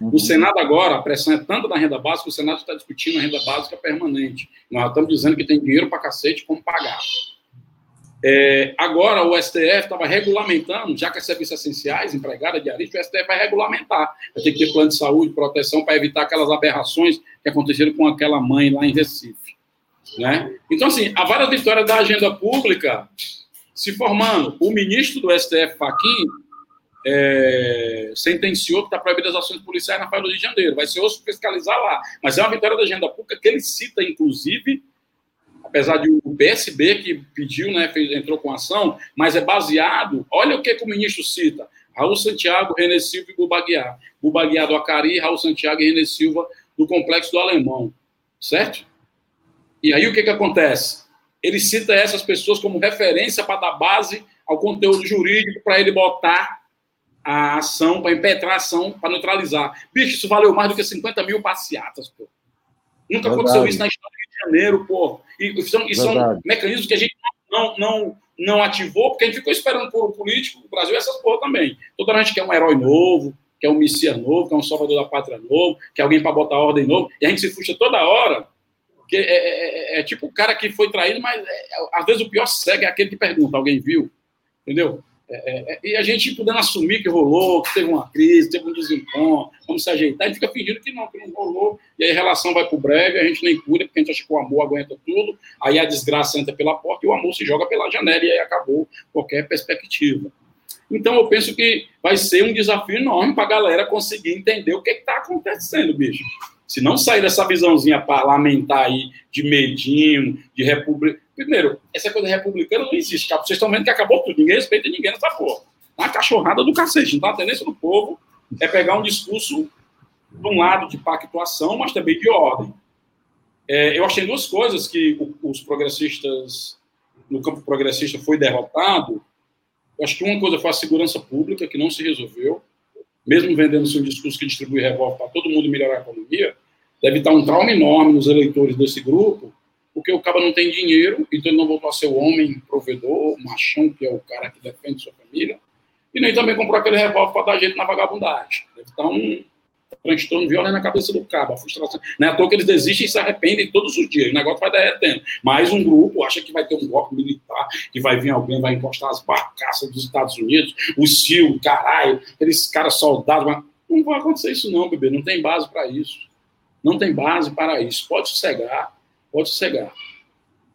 No uhum. Senado agora, a pressão é tanta da renda básica, o Senado está discutindo a renda básica permanente. Nós estamos dizendo que tem dinheiro para cacete, como pagar. É, agora, o STF estava regulamentando, já que é serviços essenciais, empregada, diarista, o STF vai regulamentar. Vai ter que ter plano de saúde, proteção, para evitar aquelas aberrações que aconteceram com aquela mãe lá em Recife. Né? Então, assim, há várias vitórias da agenda pública se formando. O ministro do STF, Faquim, é, sentenciou que está proibido as ações policiais na Praia do Rio de Janeiro. Vai ser osso fiscalizar lá. Mas é uma vitória da agenda pública que ele cita, inclusive, apesar de o PSB que pediu, né, fez, entrou com ação, mas é baseado. Olha o que, que o ministro cita: Raul Santiago, René Silva e Bubaguiar. Bubaguiar do Acari, Raul Santiago e René Silva do Complexo do Alemão. Certo? E aí o que, que acontece? Ele cita essas pessoas como referência para dar base ao conteúdo jurídico para ele botar a ação, para impetrar a ação, para neutralizar. Bicho, isso valeu mais do que 50 mil passeatas, pô. Nunca Verdade. aconteceu isso na história do Rio de Janeiro, pô. E são, e são mecanismos que a gente não, não, não ativou, porque a gente ficou esperando por um político, o Brasil, essas porra também. Toda hora a gente quer um herói novo, quer um Messias novo, quer um salvador da pátria novo, quer alguém para botar ordem novo, e a gente se frustra toda hora porque é, é, é, é, tipo o cara que foi traído, mas é, às vezes o pior cego é aquele que pergunta: alguém viu? Entendeu? É, e a gente podendo assumir que rolou, que teve uma crise, teve um desencontro, vamos se ajeitar, e fica fingindo que não, que não rolou, e aí a relação vai pro brega, a gente nem cura, porque a gente acha que o amor aguenta tudo, aí a desgraça entra pela porta e o amor se joga pela janela, e aí acabou qualquer perspectiva. Então eu penso que vai ser um desafio enorme para a galera conseguir entender o que está acontecendo, bicho. Se não sair dessa visãozinha parlamentar aí de medinho, de república, Primeiro, essa coisa republicana não existe. Vocês estão vendo que acabou tudo. Ninguém respeita ninguém nessa porra. Uma cachorrada do cacete. Então, a tendência do povo é pegar um discurso de um lado de pactuação, mas também de ordem. É, eu achei duas coisas que os progressistas, no campo progressista, foi derrotado. Eu acho que uma coisa foi a segurança pública, que não se resolveu. Mesmo vendendo seu discurso que distribui revólver para todo mundo melhorar a economia, deve estar um trauma enorme nos eleitores desse grupo, porque o cara não tem dinheiro, então ele não voltou a ser o homem provedor, machão, que é o cara que defende sua família, e nem também comprou aquele revólver para dar jeito na vagabundagem. Deve estar um transtorno violento na cabeça do cabo, a frustração. Não é à toa que eles desistem e se arrependem todos os dias, o negócio vai derretendo. Mais um grupo acha que vai ter um golpe militar, que vai vir alguém, vai encostar as barcaças dos Estados Unidos, o CIO, caralho, aqueles caras soldados. Mas não vai acontecer isso, não, bebê, não tem base para isso. Não tem base para isso. Pode sossegar, pode sossegar.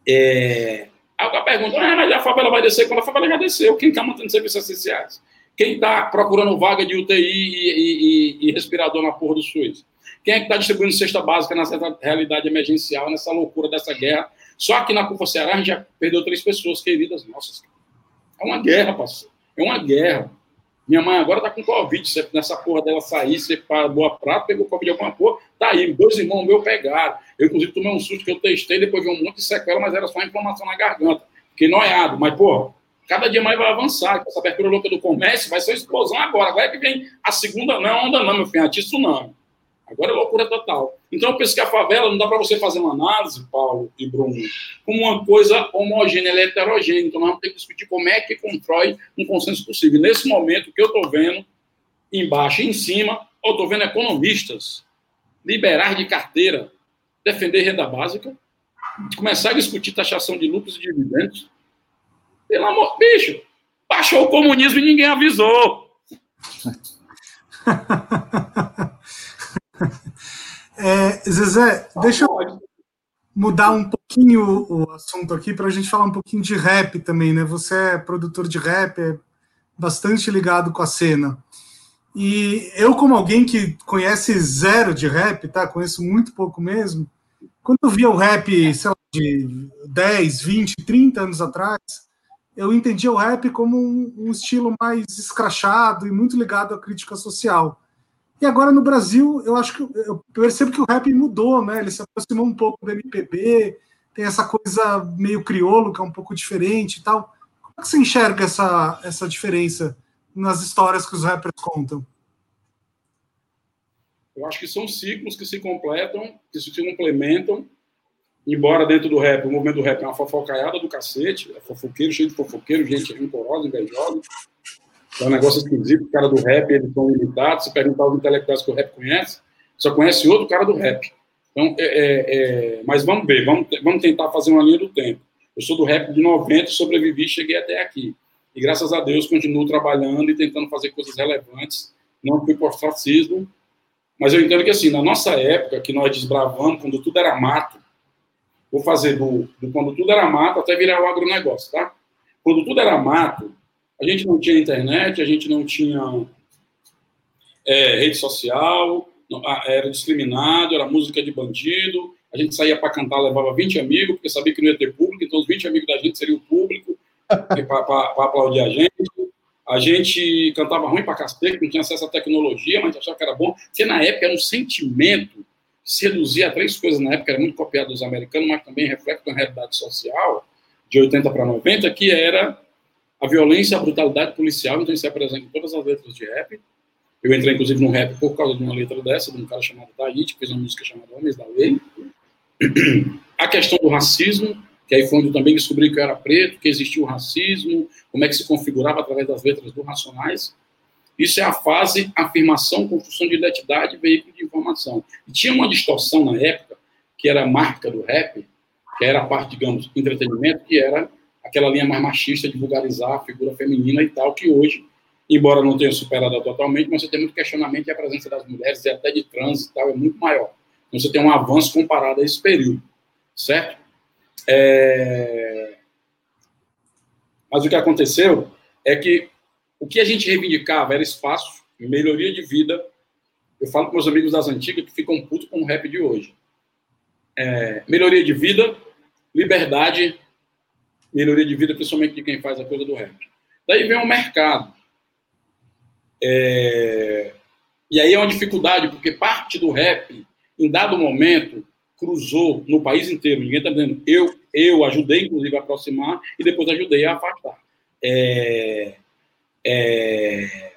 É... A pergunta, ah, mas a favela vai descer quando a favela já desceu. Quem está mantendo serviços essenciais? Quem está procurando vaga de UTI e, e, e, respirador na porra do SUS? Quem é que está distribuindo cesta básica nessa realidade emergencial, nessa loucura dessa guerra? Só aqui na Curva Ceará a gente já perdeu três pessoas queridas nossas. É uma guerra, parceiro. É uma guerra. Minha mãe agora está com Covid. Se nessa porra dela sair, você para boa prata, pegou Covid alguma porra, tá aí. Dois irmãos meus pegaram. Eu, inclusive, tomei um susto que eu testei, depois vi um monte de sequela, mas era só inflamação na garganta. Fiquei noiado. Mas, porra, cada dia mais vai avançar. Essa abertura louca do comércio vai ser uma explosão agora. Agora é que vem a segunda não, onda não, meu filho, é tsunami. Agora é loucura total. Então, eu penso que a favela não dá para você fazer uma análise, Paulo e Bruno, como uma coisa homogênea, ela é heterogênea. Então, nós vamos ter que discutir como é que constrói um consenso possível. Nesse momento, o que eu estou vendo, embaixo e em cima, eu estou vendo economistas liberar de carteira, defender renda básica, começar a discutir taxação de lucros e dividendos, pelo amor, bicho, baixou o comunismo e ninguém avisou. Zezé, deixa eu mudar um pouquinho o assunto aqui para a gente falar um pouquinho de rap também, né? Você é produtor de rap, é bastante ligado com a cena. E eu, como alguém que conhece zero de rap, tá? Conheço muito pouco mesmo. Quando eu via o rap, sei lá, de 10, 20, 30 anos atrás, eu entendia o rap como um, um, estilo mais escrachado e muito ligado à crítica social. E agora no Brasil, eu acho que eu percebo que o rap mudou, né? Ele se aproximou um pouco do MPB, tem essa coisa meio criolo que é um pouco diferente e tal. Como é que você enxerga essa, essa diferença nas histórias que os rappers contam? Eu acho que são ciclos que se completam, que se complementam embora dentro do rap, o movimento do rap é uma fofocaiada do cacete, é fofoqueiro, cheio de fofoqueiro, gente rancorosa, invejosa. É um negócio esquisito, o cara do rap, eles são limitados. Se perguntar aos intelectuais que o rap conhece, só conhece outro cara do rap. Então, é, é, é, mas vamos ver, vamos, vamos tentar fazer uma linha do tempo. Eu sou do rap de 90, sobrevivi cheguei até aqui. E graças a Deus continuo trabalhando e tentando fazer coisas relevantes. Não fui por racismo, mas eu entendo que assim, na nossa época, que nós desbravamos, quando tudo era mato, Vou fazer do, do quando tudo era mato até virar o agronegócio, tá? Quando tudo era mato, a gente não tinha internet, a gente não tinha é, rede social, era discriminado, era música de bandido, a gente saía para cantar, levava 20 amigos, porque sabia que não ia ter público, então os 20 amigos da gente seriam o público para aplaudir a gente. A gente cantava ruim para cacete, não tinha acesso à tecnologia, mas achava que era bom, porque na época era um sentimento se reduzia a três coisas na época, era muito copiado dos americanos, mas também reflete uma realidade social de 80 para 90, que era a violência, a brutalidade policial, então isso é presente em todas as letras de rap. Eu entrei, inclusive, no rap por causa de uma letra dessa, de um cara chamado Tahiti, que fez uma música chamada Homens da Lei. A questão do racismo, que aí foi onde eu também descobri que eu era preto, que existia o racismo, como é que se configurava através das letras do Racionais. Isso é a fase afirmação, construção de identidade, veículo de informação. E tinha uma distorção na época, que era a marca do rap, que era a parte, digamos, entretenimento, que era aquela linha mais machista de vulgarizar a figura feminina e tal, que hoje, embora não tenha superado totalmente, mas você tem muito questionamento e a presença das mulheres e até de trans e tal é muito maior. Então você tem um avanço comparado a esse período, certo? É... Mas o que aconteceu é que o que a gente reivindicava era espaço, melhoria de vida. Eu falo com meus amigos das antigas que ficam putos com o rap de hoje. É, melhoria de vida, liberdade melhoria de vida, principalmente de quem faz a coisa do rap. Daí vem o mercado. É... E aí é uma dificuldade, porque parte do rap, em dado momento, cruzou no país inteiro. Ninguém está dizendo. Eu, eu ajudei, inclusive, a aproximar e depois ajudei a afastar. É... É...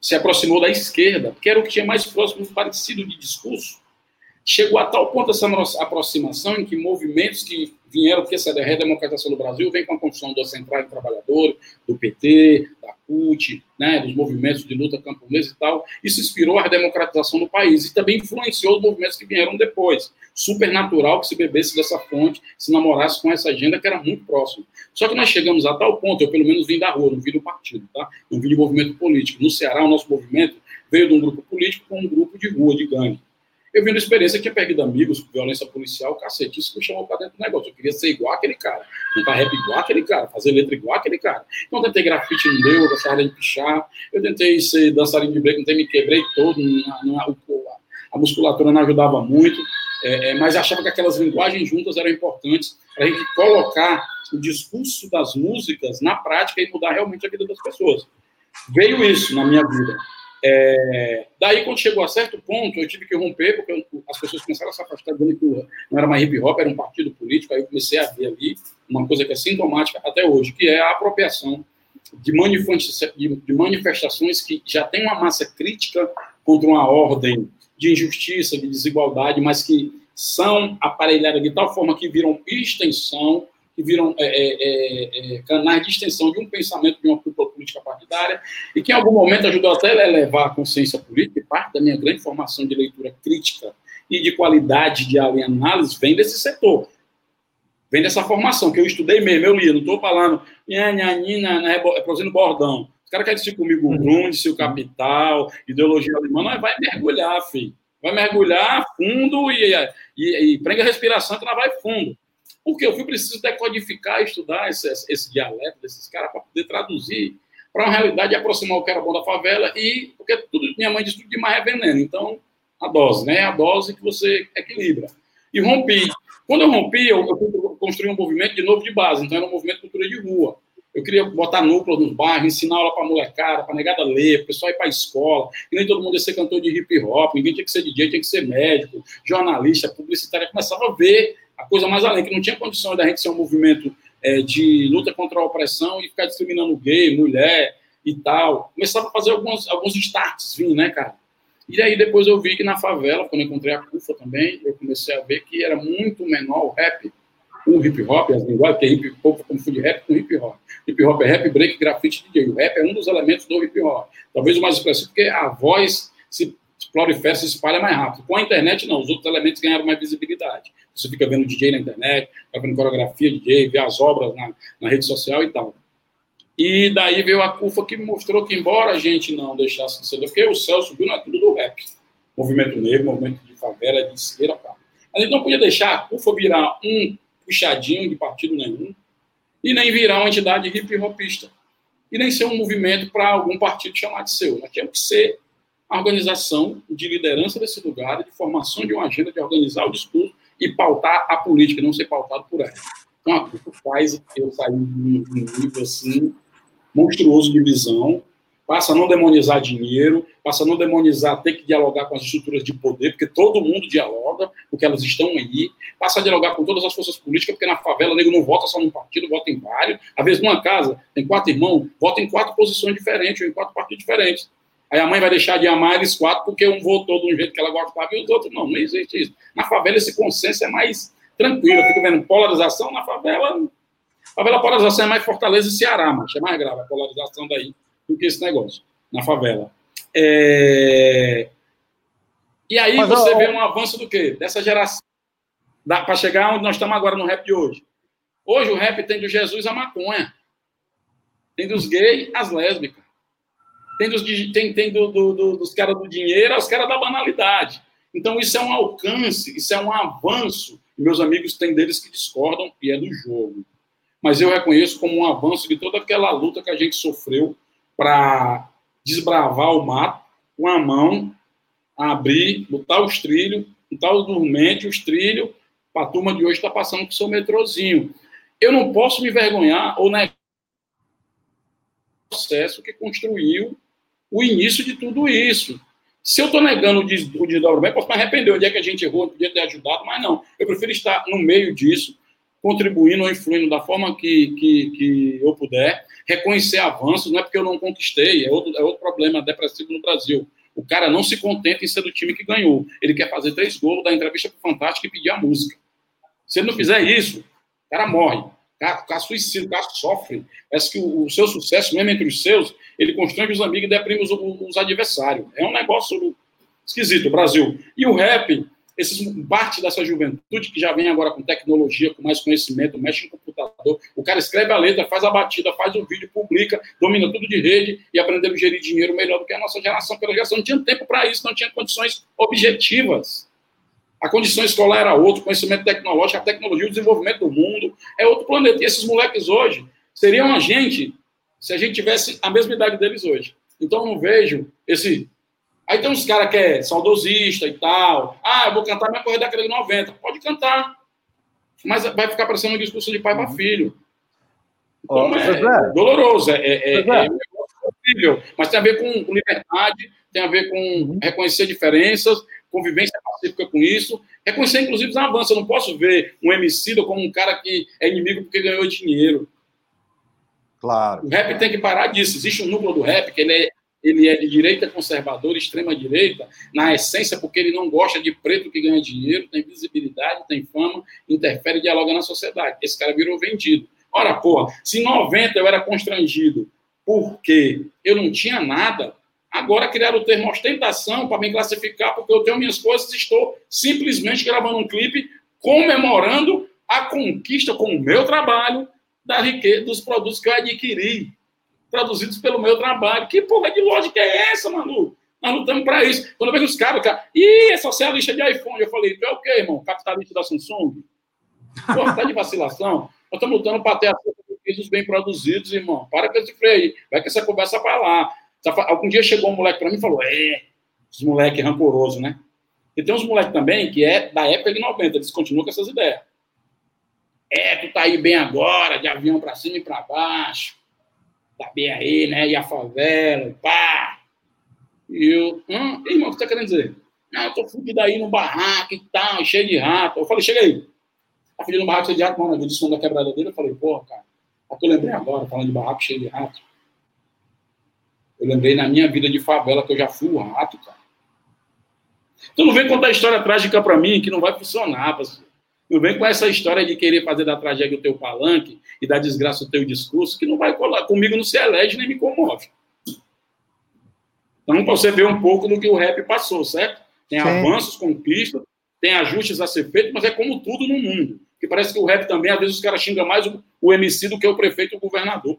Se aproximou da esquerda, porque era o que tinha mais próximo, parecido de discurso chegou a tal ponto essa aproximação em que movimentos que vieram, porque essa redemocratização do Brasil vem com a construção da Central do Trabalhador, do PT, da CUT, né, dos movimentos de luta camponesa e tal, isso inspirou a democratização do país e também influenciou os movimentos que vieram depois. Super natural que se bebesse dessa fonte, se namorasse com essa agenda que era muito próxima. Só que nós chegamos a tal ponto, eu pelo menos vim da rua, não vim do partido, tá? não vim de movimento político. No Ceará, o nosso movimento veio de um grupo político com um grupo de rua, de gangue. Eu vi uma experiência que tinha perdido amigos, violência policial, cacete, isso me chamou para dentro do negócio. Eu queria ser igual aquele cara, cantar rap igual aquele cara, fazer letra igual aquele cara. Então eu tentei grafite, não deu, eu gostava de pichar. Eu tentei ser dançarino de break, não me quebrei todo, na, na, a musculatura não ajudava muito, é, é, mas achava que aquelas linguagens juntas eram importantes para a gente colocar o discurso das músicas na prática e mudar realmente a vida das pessoas. Veio isso na minha vida. É, daí, quando chegou a certo ponto, eu tive que romper, porque as pessoas começaram a se afastar do que não era mais hip hop, era um partido político. Aí eu comecei a ver ali uma coisa que é sintomática até hoje, que é a apropriação de, de manifestações que já tem uma massa crítica contra uma ordem de injustiça, de desigualdade, mas que são aparelhadas de tal forma que viram extensão que viram é, é, é, é, canais de extensão de um pensamento de uma cúpula política partidária, e que em algum momento ajudou até a elevar a consciência política, e parte da minha grande formação de leitura crítica e de qualidade de análise vem desse setor. Vem dessa formação, que eu estudei mesmo, eu li, não estou falando, né, produzindo bordão. Os caras querem discutir comigo o Grunde, o Capital, ideologia alemã, mas vai mergulhar, filho. Vai mergulhar fundo e, e, e prende a respiração que ela vai fundo. Porque eu fui preciso decodificar, estudar esse, esse dialeto desses caras para poder traduzir para uma realidade aproximar o que era bom da favela e porque tudo minha mãe disse tudo demais é veneno. Então, a dose, né? A dose que você equilibra. E rompi. Quando eu rompi, eu, eu construí um movimento de novo de base. Então, era um movimento de cultura de rua. Eu queria botar núcleo nos bairros, ensinar aula para molecada, para negada ler, o pessoal ir para a escola. E nem todo mundo ia ser cantor de hip hop, ninguém tinha que ser DJ, tinha que ser médico, jornalista, publicitário. começava a ver a coisa mais além, que não tinha condições da gente ser um movimento é, de luta contra a opressão e ficar discriminando gay, mulher e tal. Começava a fazer alguns, alguns starts, vim, né, cara? E aí depois eu vi que na favela, quando encontrei a CUFA também, eu comecei a ver que era muito menor o rap, o hip hop, as linguagens, que é hip hop confunde rap com hip hop. Hip hop é rap, break, grafite, DJ. O rap é um dos elementos do hip hop. Talvez o mais expressivo, porque a voz se prolifera, se espalha mais rápido. Com a internet, não, os outros elementos ganharam mais visibilidade. Você fica vendo DJ na internet, fica vendo coreografia DJ, vê as obras na, na rede social e tal. E daí veio a CUFA que mostrou que, embora a gente não deixasse de ser, porque o céu subiu na tudo do rap. Movimento negro, movimento de favela, de esquerda, pá. A gente não podia deixar a CUFA virar um puxadinho de partido nenhum, e nem virar uma entidade hip hopista, e nem ser um movimento para algum partido chamar de seu. Nós que ser a organização de liderança desse lugar, de formação de uma agenda, de organizar o discurso e pautar a política, não ser pautado por ela. Então, a CUFA faz eu sair de um nível assim, monstruoso de visão, passa a não demonizar dinheiro, passa a não demonizar ter que dialogar com as estruturas de poder, porque todo mundo dialoga, porque elas estão aí, passa a dialogar com todas as forças políticas, porque na favela o nego não vota só num partido, vota em vários, às vezes numa casa tem quatro irmãos, vota em quatro posições diferentes, ou em quatro partidos diferentes. Aí a mãe vai deixar de amar eles quatro porque um votou de um jeito que ela gostava e os outros não, não existe isso. Na favela esse consenso é mais tranquilo, fica vendo polarização na favela, favela polarização é mais Fortaleza e Ceará, mas é mais grave a polarização daí do que esse negócio, na favela. É... E aí Mas, você ó, vê um avanço do quê? Dessa geração. Para chegar onde nós estamos agora no rap de hoje. Hoje o rap tem do Jesus a maconha. Tem dos gays as lésbicas. Tem dos, tem, tem do, do, do, dos caras do dinheiro aos caras da banalidade. Então isso é um alcance, isso é um avanço. Meus amigos têm deles que discordam e é do jogo. Mas eu reconheço como um avanço de toda aquela luta que a gente sofreu para desbravar o mato com a mão, abrir, botar os trilhos, botar os dormentes, os trilhos, para a turma de hoje está passando com o seu metrozinho. eu não posso me vergonhar ou negar o processo que construiu o início de tudo isso. Se eu estou negando o desdobramento, posso me arrepender. Onde é que a gente errou, podia ter ajudado, mas não. Eu prefiro estar no meio disso, contribuindo ou influindo da forma que, que, que eu puder, reconhecer avanços, não é porque eu não conquistei, é outro, é outro problema depressivo no Brasil. O cara não se contenta em ser do time que ganhou. Ele quer fazer três gols, dar entrevista para o Fantástico e pedir a música. Se ele não fizer isso, o cara morre. O cara, o cara suicida, o cara sofre. Parece que o, o, seu sucesso, mesmo entre os seus, ele constrange os amigos e deprime os, os adversários. É um negócio esquisito, Brasil. E o rap, esses, parte dessa juventude que já vem agora com tecnologia, com mais conhecimento, mexe no computador, o cara escreve a letra, faz a batida, faz o vídeo, publica, domina tudo de rede e aprendeu a gerir dinheiro melhor do que a nossa geração, porque a geração não tinha tempo para isso, não tinha condições objetivas. A condição escolar era outra, conhecimento tecnológico, a tecnologia, o desenvolvimento do mundo é outro planeta. E esses moleques hoje seriam a gente se a gente tivesse a mesma idade deles hoje. Então, eu não vejo esse. Aí tem uns caras que é saudosista e tal. Ah, eu vou cantar minha corrida daquele de 90. Pode cantar. Mas vai ficar parecendo um discurso de pai para uhum. filho. Então, oh, é, doloroso, é, é, é, é horrível. Mas tem a ver com liberdade, tem a ver com uhum. reconhecer diferenças, convivência pacífica com isso, reconhecer, inclusive, os avanços. Eu não posso ver um MC como um cara que é inimigo porque ganhou dinheiro. Claro. O rap tem que parar disso. Existe um núcleo do rap que ele é, ele é de direita conservadora, extrema direita, na essência, porque ele não gosta de preto que ganha dinheiro, tem visibilidade, tem fama, interfere e dialoga na sociedade. Esse cara virou vendido. Ora, porra, se em 90 eu era constrangido porque eu não tinha nada, Agora criaram o termo ostentação para me classificar, porque eu tenho minhas coisas e estou simplesmente gravando um clipe comemorando a conquista com o meu trabalho da riqueza dos produtos que eu adquiri, traduzidos pelo meu trabalho. Que porra de lógica é essa, Manu? Nós lutamos para isso. Quando eu vejo os caras, cara, ih, é socialista de iPhone. Eu falei, tu é o quê, irmão? Capitalista da Samsung? Porra, tá de vacilação. Nós estamos lutando para ter acesso bem produzidos, irmão. Para com esse freio. Vai que essa conversa para lá. Algum dia chegou um moleque para mim e falou: É, os moleques rancorosos, né? E tem uns moleques também que é da época de 90, eles continuam com essas ideias. É, tu tá aí bem agora, de avião para cima e para baixo, tá bem aí, né? E a favela, pá. E eu, hum, irmão, o que você tá querendo dizer? Não, eu tô fudido aí no barraco e tal, cheio de rato. Eu falei, chega aí. Tá fudido no barraco cheio de rato, mano. Eu disse da quebrada dele, eu falei, porra, cara, é eu lembrei agora, falando de barraco cheio de rato. Eu lembrei na minha vida de favela que eu já fui o rato, cara. Então não vem contar história trágica para mim que não vai funcionar, parceiro. Não vem com essa história de querer fazer da tragédia o teu palanque e da desgraça o teu discurso, que não vai colar. Comigo não se elege nem me comove. Então, você vê um pouco do que o rap passou, certo? Tem Sim. avanços, conquistas, tem ajustes a ser feitos, mas é como tudo no mundo. Que parece que o rap também, às vezes, os caras xingam mais o, o MC do que o prefeito ou o governador.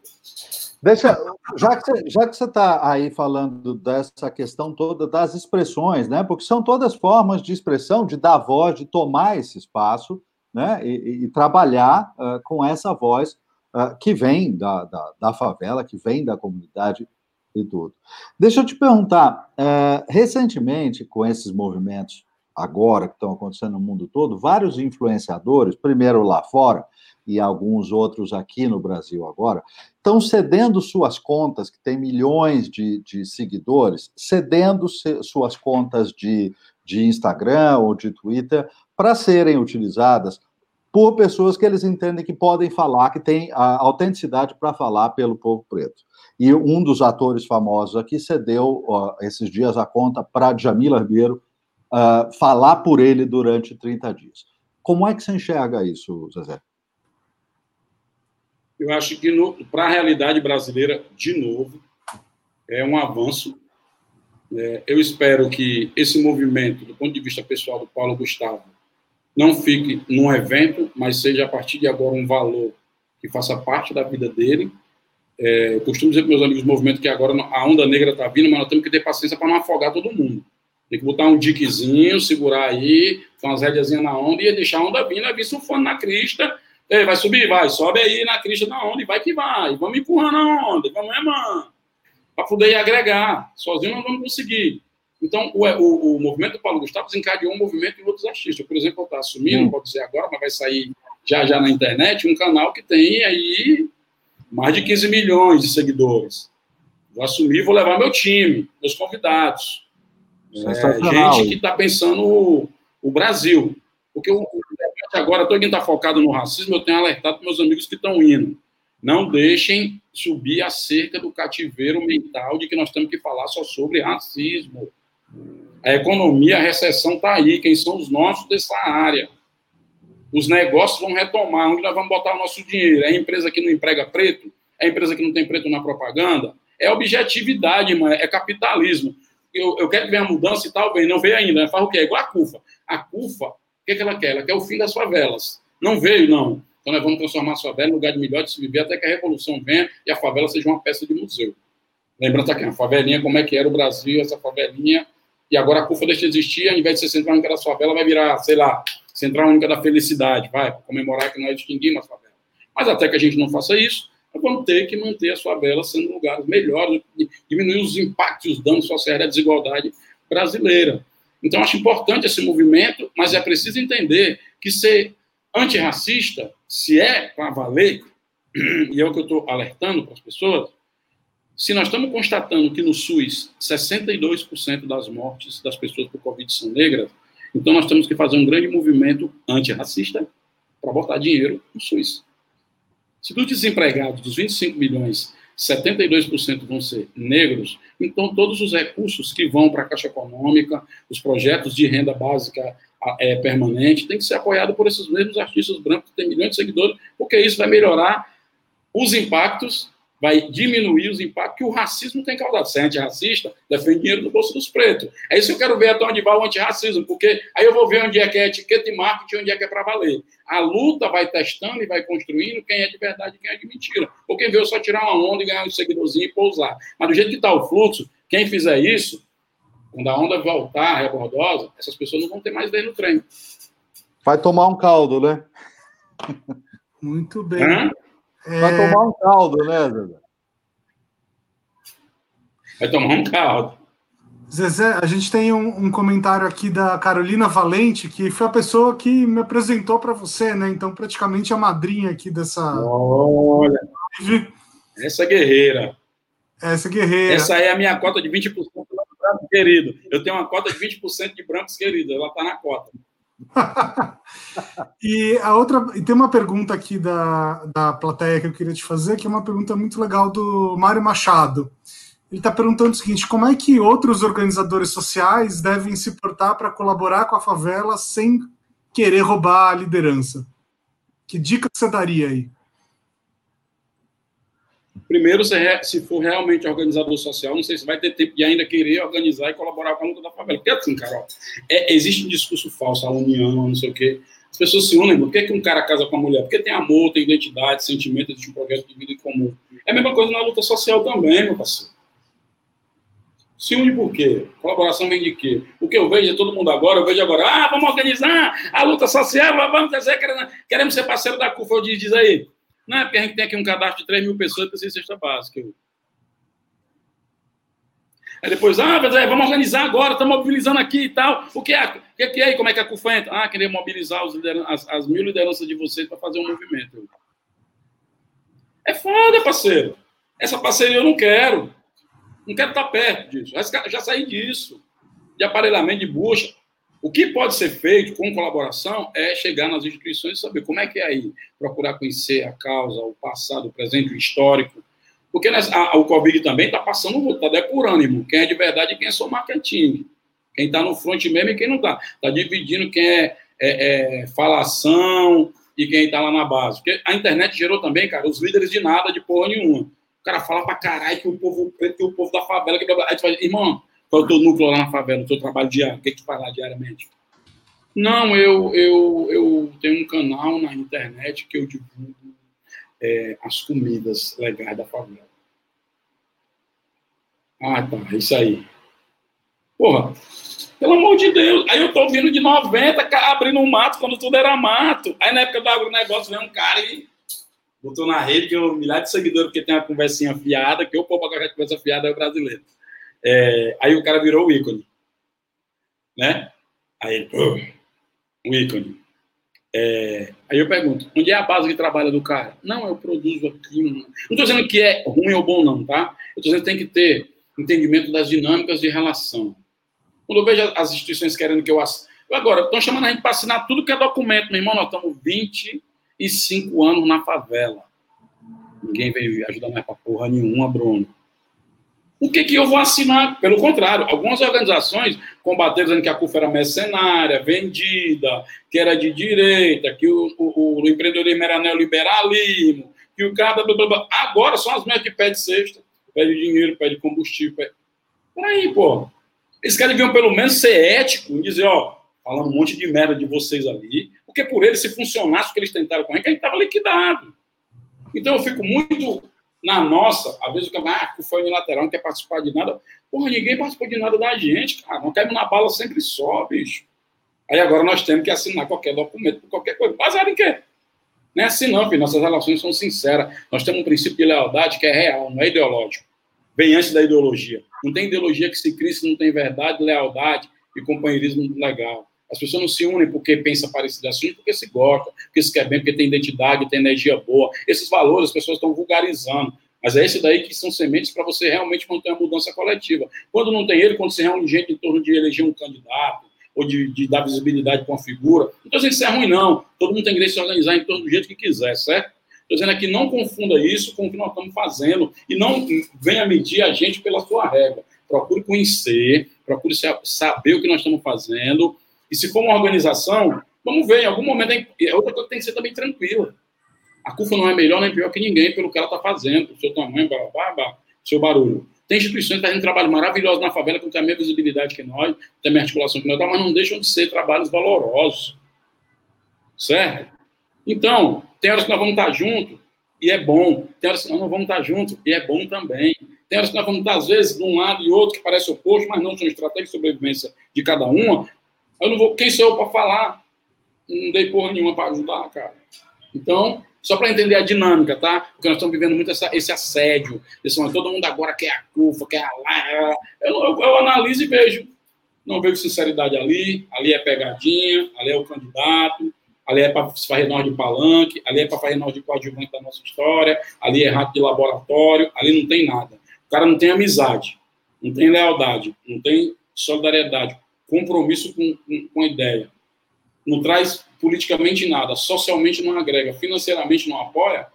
Deixa, já que você, já que você está aí falando dessa questão toda das expressões, né? Porque são todas formas de expressão, de dar voz, de tomar esse espaço, né? E, e trabalhar uh, com essa voz uh, que vem da, da, da, favela, que vem da comunidade e tudo. Deixa eu te perguntar, uh, recentemente, com esses movimentos agora que estão acontecendo no mundo todo, vários influenciadores, primeiro lá fora, e alguns outros aqui no Brasil agora, estão cedendo suas contas, que tem milhões de, de seguidores, cedendo suas contas de, de Instagram ou de Twitter para serem utilizadas por pessoas que eles entendem que podem falar, que têm a autenticidade para falar pelo povo preto. E um dos atores famosos aqui cedeu uh, esses dias a conta para Jamila Ribeiro uh, falar por ele durante 30 dias. Como é que você enxerga isso, Zezé? Eu acho que para a realidade brasileira, de novo, é um avanço. É, eu espero que esse movimento, do ponto de vista pessoal do Paulo Gustavo, não fique num evento, mas seja a partir de agora um valor que faça parte da vida dele. É, eu costumo dizer para meus amigos do movimento que agora a onda negra está vindo, mas nós temos que ter paciência para não afogar todo mundo. Tem que botar um diquezinho, segurar aí, com as rédeazinhas na onda e deixar a onda vindo, é vir surfando na crista Ei, vai subir? Vai, sobe aí na crista da onda e vai que vai. Vamos empurrando a onda, vamos remando. Para poder agregar. Sozinho não vamos conseguir. Então, o, o, o movimento do Paulo Gustavo desencadeou um movimento em outros artistas. Por exemplo, está assumindo, hum. pode dizer agora, mas vai sair já já na internet, um canal que tem aí mais de 15 milhões de seguidores. Vou assumir, vou levar meu time, meus convidados. É, gente que está pensando o, o, Brasil. Porque o agora, todo quem está focado no racismo, eu tenho alertado meus amigos que estão indo. Não deixem subir a cerca do cativeiro mental de que nós temos que falar só sobre racismo. A economia, a recessão está aí. Quem são os nossos dessa área? Os negócios vão retomar. Onde nós vamos botar o nosso dinheiro? É a empresa que não emprega preto? É a empresa que não tem preto na propaganda? É objetividade, mano. É capitalismo. Eu, eu quero ver a mudança e tal, bem, não veio ainda. Faz o quê? É igual a CUFA. A CUFA, que, que ela quer? Ela quer o fim das favelas. Não veio, não. Então nós vamos transformar a favela em lugar de melhor de se viver até que a revolução venha e a favela seja uma peça de museu. Lembrando aqui, a favelinha, como é que era o Brasil, essa favelinha, e agora a CUFA deixa de existir, ao invés de ser Central Única da Favela, vai virar, sei lá, Central Única da Felicidade, vai, comemorar que nós extinguimos a favela. Mas até que a gente não faça isso, nós vamos ter que manter as favelas sendo lugares melhores, diminuir os impactos, os danos sociais da desigualdade brasileira. Então, acho importante esse movimento, mas é preciso entender que ser antirracista, se é para valer, e é o que eu estou alertando para as pessoas, se nós estamos constatando que no SUS 62% das mortes das pessoas por Covid são negras, então nós temos que fazer um grande movimento antirracista para botar dinheiro no SUS. Se dos desempregados, dos 25 milhões, 72% vão ser negros, então todos os recursos que vão para a Caixa Econômica, os projetos de renda básica é, permanente, tem que ser apoiado por esses mesmos artistas brancos que têm milhões de seguidores, porque isso vai melhorar os impactos vai diminuir os impactos que o racismo tem causado. Se é antirracista, defende dinheiro do bolso dos pretos. É isso que eu quero ver até onde vai o antirracismo, porque aí eu vou ver onde é que é etiqueta e marketing, onde é que é para valer. A luta vai testando e vai construindo quem é de verdade e quem é de mentira. Ou quem veio só tirar uma onda e ganhar um seguidorzinho e pousar. Mas do jeito que está o fluxo, quem fizer isso, quando a onda voltar rebordosa, essas pessoas não vão ter mais vez no trem. Vai tomar um caldo, né? Muito bem. Hã? Vai é. tomar um caldo, né, Zezé? Vai tomar um caldo. Zezé, a gente tem um, um, comentário aqui da Carolina Valente, que foi a pessoa que me apresentou para você, né? Então, praticamente a madrinha aqui dessa. Olha! Essa guerreira. Essa guerreira. Essa é a minha cota de 20% de brancos querido. Eu tenho uma cota de 20% de brancos querido, ela está na cota. e a outra, e tem uma pergunta aqui da, da plateia que eu queria te fazer, que é uma pergunta muito legal do Mário Machado. Ele está perguntando o seguinte: como é que outros organizadores sociais devem se portar para colaborar com a favela sem querer roubar a liderança? Que dica você daria aí? Primeiro, se for realmente organizador social, não sei se vai ter tempo de ainda querer organizar e colaborar com a luta da favela. Porque assim, Carol, é, existe um discurso falso, a união, não sei o quê. As pessoas se unem, por que, que um cara casa com a mulher? Porque tem amor, tem identidade, sentimento, existe um projeto de vida em comum. É a mesma coisa na luta social também, meu parceiro. Se une por quê? Colaboração vem de quê? O que eu vejo é todo mundo agora, eu vejo agora, ah, vamos organizar a luta social, vamos dizer, queremos ser parceiro da CUFA, diz, diz aí. Não é porque a gente tem aqui um cadastro de 3 mil pessoas que precisa de cesta básica. Aí depois, ah, mas é, vamos organizar agora, estamos mobilizando aqui e tal. O que é? O que é, que é? Como é que a CUFA entra? Ah, querer mobilizar as, as mil lideranças de vocês para fazer um movimento. É foda, parceiro. Essa parceria eu não quero. Não quero estar perto disso. Já saí disso. De aparelhamento de bucha. O que pode ser feito com colaboração é chegar nas instituições e saber como é que é aí, procurar conhecer a causa, o passado, o presente, o histórico. Porque a, o Covid também está passando, está depurando, irmão, quem é de verdade e quem é só marketing. Quem está no front mesmo e quem não está. Está dividindo quem é, é, é falação e quem está lá na base. Porque a internet gerou também, cara, os líderes de nada, de porra nenhuma. O cara fala pra caralho que o povo preto, que o povo da favela, que... aí tu fala, irmão, qual é o teu núcleo lá na favela, o teu trabalho diário? O que, é que tu faz lá diariamente? Não, eu, eu, eu tenho um canal na internet que eu divulgo é, as comidas legais da favela. Ah, tá, é isso aí. Porra, pelo amor de Deus. Aí eu tô vindo de 90, abrindo um mato quando tudo era mato. Aí na época do agronegócio veio um cara e botou na rede que eu milhar de seguidores, porque tem uma conversinha fiada, que o povo agora conversa fiada é o brasileiro. É, aí o cara virou o ícone. Né? Aí, o ícone. É, aí eu pergunto, onde é a base de trabalho do cara? Não, eu produzo aqui. Não estou dizendo que é ruim ou bom, não, tá? Eu estou dizendo que tem que ter entendimento das dinâmicas de relação. Quando eu vejo as instituições querendo que eu assine. Agora, estão chamando a gente para assinar tudo que é documento. Meu irmão, nós estamos 25 anos na favela. Ninguém veio ajudar mais para porra nenhuma, Bruno. O que, que eu vou assinar? Pelo contrário, algumas organizações combateram dizendo que a CUF era mercenária, vendida, que era de direita, que o, o, o empreendedorismo era neoliberalismo, que o cara. Blá, blá, blá. Agora são as mesmas que pedem cesta, pede dinheiro, pede combustível. Pede... Peraí, pô. Eles querem deviam pelo menos ser ético e dizer, ó, falar um monte de merda de vocês ali, porque por eles, se funcionasse o que eles tentaram com a gente, a gente estava liquidado. Então eu fico muito na nossa, às vezes o cara, ah, foi unilateral, não quer participar de nada. Porra, ninguém participou de nada da gente, cara. Não caímos na bala sempre só, bicho. Aí agora nós temos que assinar qualquer documento qualquer coisa. Baseado em quê? Não é assim, não, filho. Nossas relações são sinceras. Nós temos um princípio de lealdade que é real, não é ideológico. Vem antes da ideologia. Não tem ideologia que se crie se não tem verdade, lealdade e companheirismo legal. As pessoas não se unem porque pensam parecido assim, porque se gostam, porque se quer bem, porque tem identidade, tem energia boa. Esses valores as pessoas estão vulgarizando. Mas é esse daí que são sementes para você realmente manter a mudança coletiva. Quando não tem ele, quando se reúne gente em torno de eleger um candidato, ou de, de dar visibilidade para uma figura, que isso é ruim, não. Todo mundo tem direito de se organizar em torno do jeito que quiser, certo? Estou dizendo aqui, não confunda isso com o que nós estamos fazendo e não venha medir a gente pela sua regra. Procure conhecer, procure saber o que nós estamos fazendo e se for uma organização, vamos ver, em algum momento, é outra coisa que tem que ser também tranquila. A CUFA não é melhor nem pior que ninguém pelo que ela está fazendo, seu tamanho, blá, blá, blá, seu barulho. Tem instituições que fazem trabalho maravilhoso na favela, com a mesma visibilidade que nós, tem a mesma articulação que nós, mas não deixam de ser trabalhos valorosos. Certo? Então, tem horas que nós vamos estar juntos e é bom. Tem horas que nós não vamos estar juntos e é bom também. Tem horas que nós vamos estar, às vezes, de um lado e outro, que parece oposto, mas não são estratégias de sobrevivência de cada uma. Eu não vou, quem sou eu para falar? Não dei porra nenhuma para ajudar, cara. Então, só para entender a dinâmica, tá? Porque nós estamos vivendo muito essa, esse assédio. Esse, todo mundo agora quer a CUFA, quer a lá. Eu, eu, eu analiso e vejo. Não vejo sinceridade ali. Ali é pegadinha, ali é o candidato, ali é para fazer nós de palanque, ali é para fazer nós de coadjuvante da nossa história, ali é rato de laboratório, ali não tem nada. O cara não tem amizade, não tem lealdade, não tem solidariedade compromisso com, com, com a ideia. Não traz politicamente nada, socialmente não agrega, financeiramente não apoia.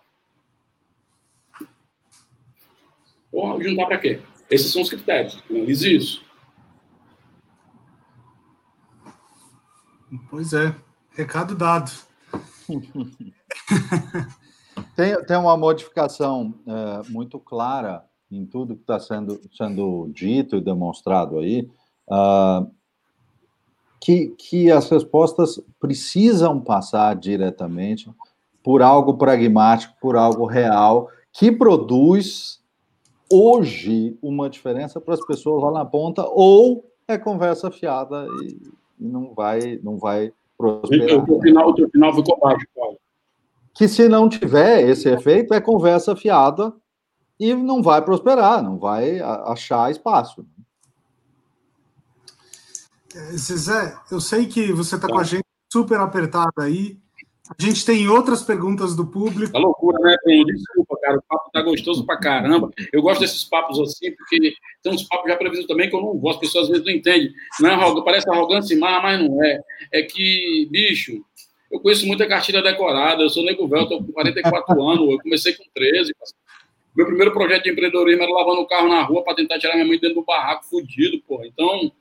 Porra, juntar para quê? Esses são os critérios. Analise isso. Pois é. Recado dado. tem, tem uma modificação é, muito clara em tudo que está sendo, sendo dito e demonstrado aí. Uh, que, que as respostas precisam passar diretamente por algo pragmático, por algo real, que produz hoje uma diferença para as pessoas lá na ponta, ou é conversa fiada e, e não vai, não vai prosperar. O teu final, o teu final ficou baixo, Paulo. Que se não tiver esse efeito, é conversa fiada e não vai prosperar, não vai achar espaço. É, Zezé, eu sei que você está com a tá. gente super apertada aí. A gente tem outras perguntas do público. Tá loucura, né, Bruno? Desculpa, cara. O papo tá gostoso pra caramba. Eu gosto desses papos assim, porque tem uns papos já previstos também que eu não gosto. As pessoas às vezes não entendem. Não é, parece arrogância mas não é. É que, bicho, eu conheço muita cartilha decorada. Eu sou nego velho, tô com 44 anos. Eu comecei com 13. Meu primeiro projeto de empreendedorismo era lavando o carro na rua para tentar tirar minha mãe dentro do barraco, fudido, pô. Então,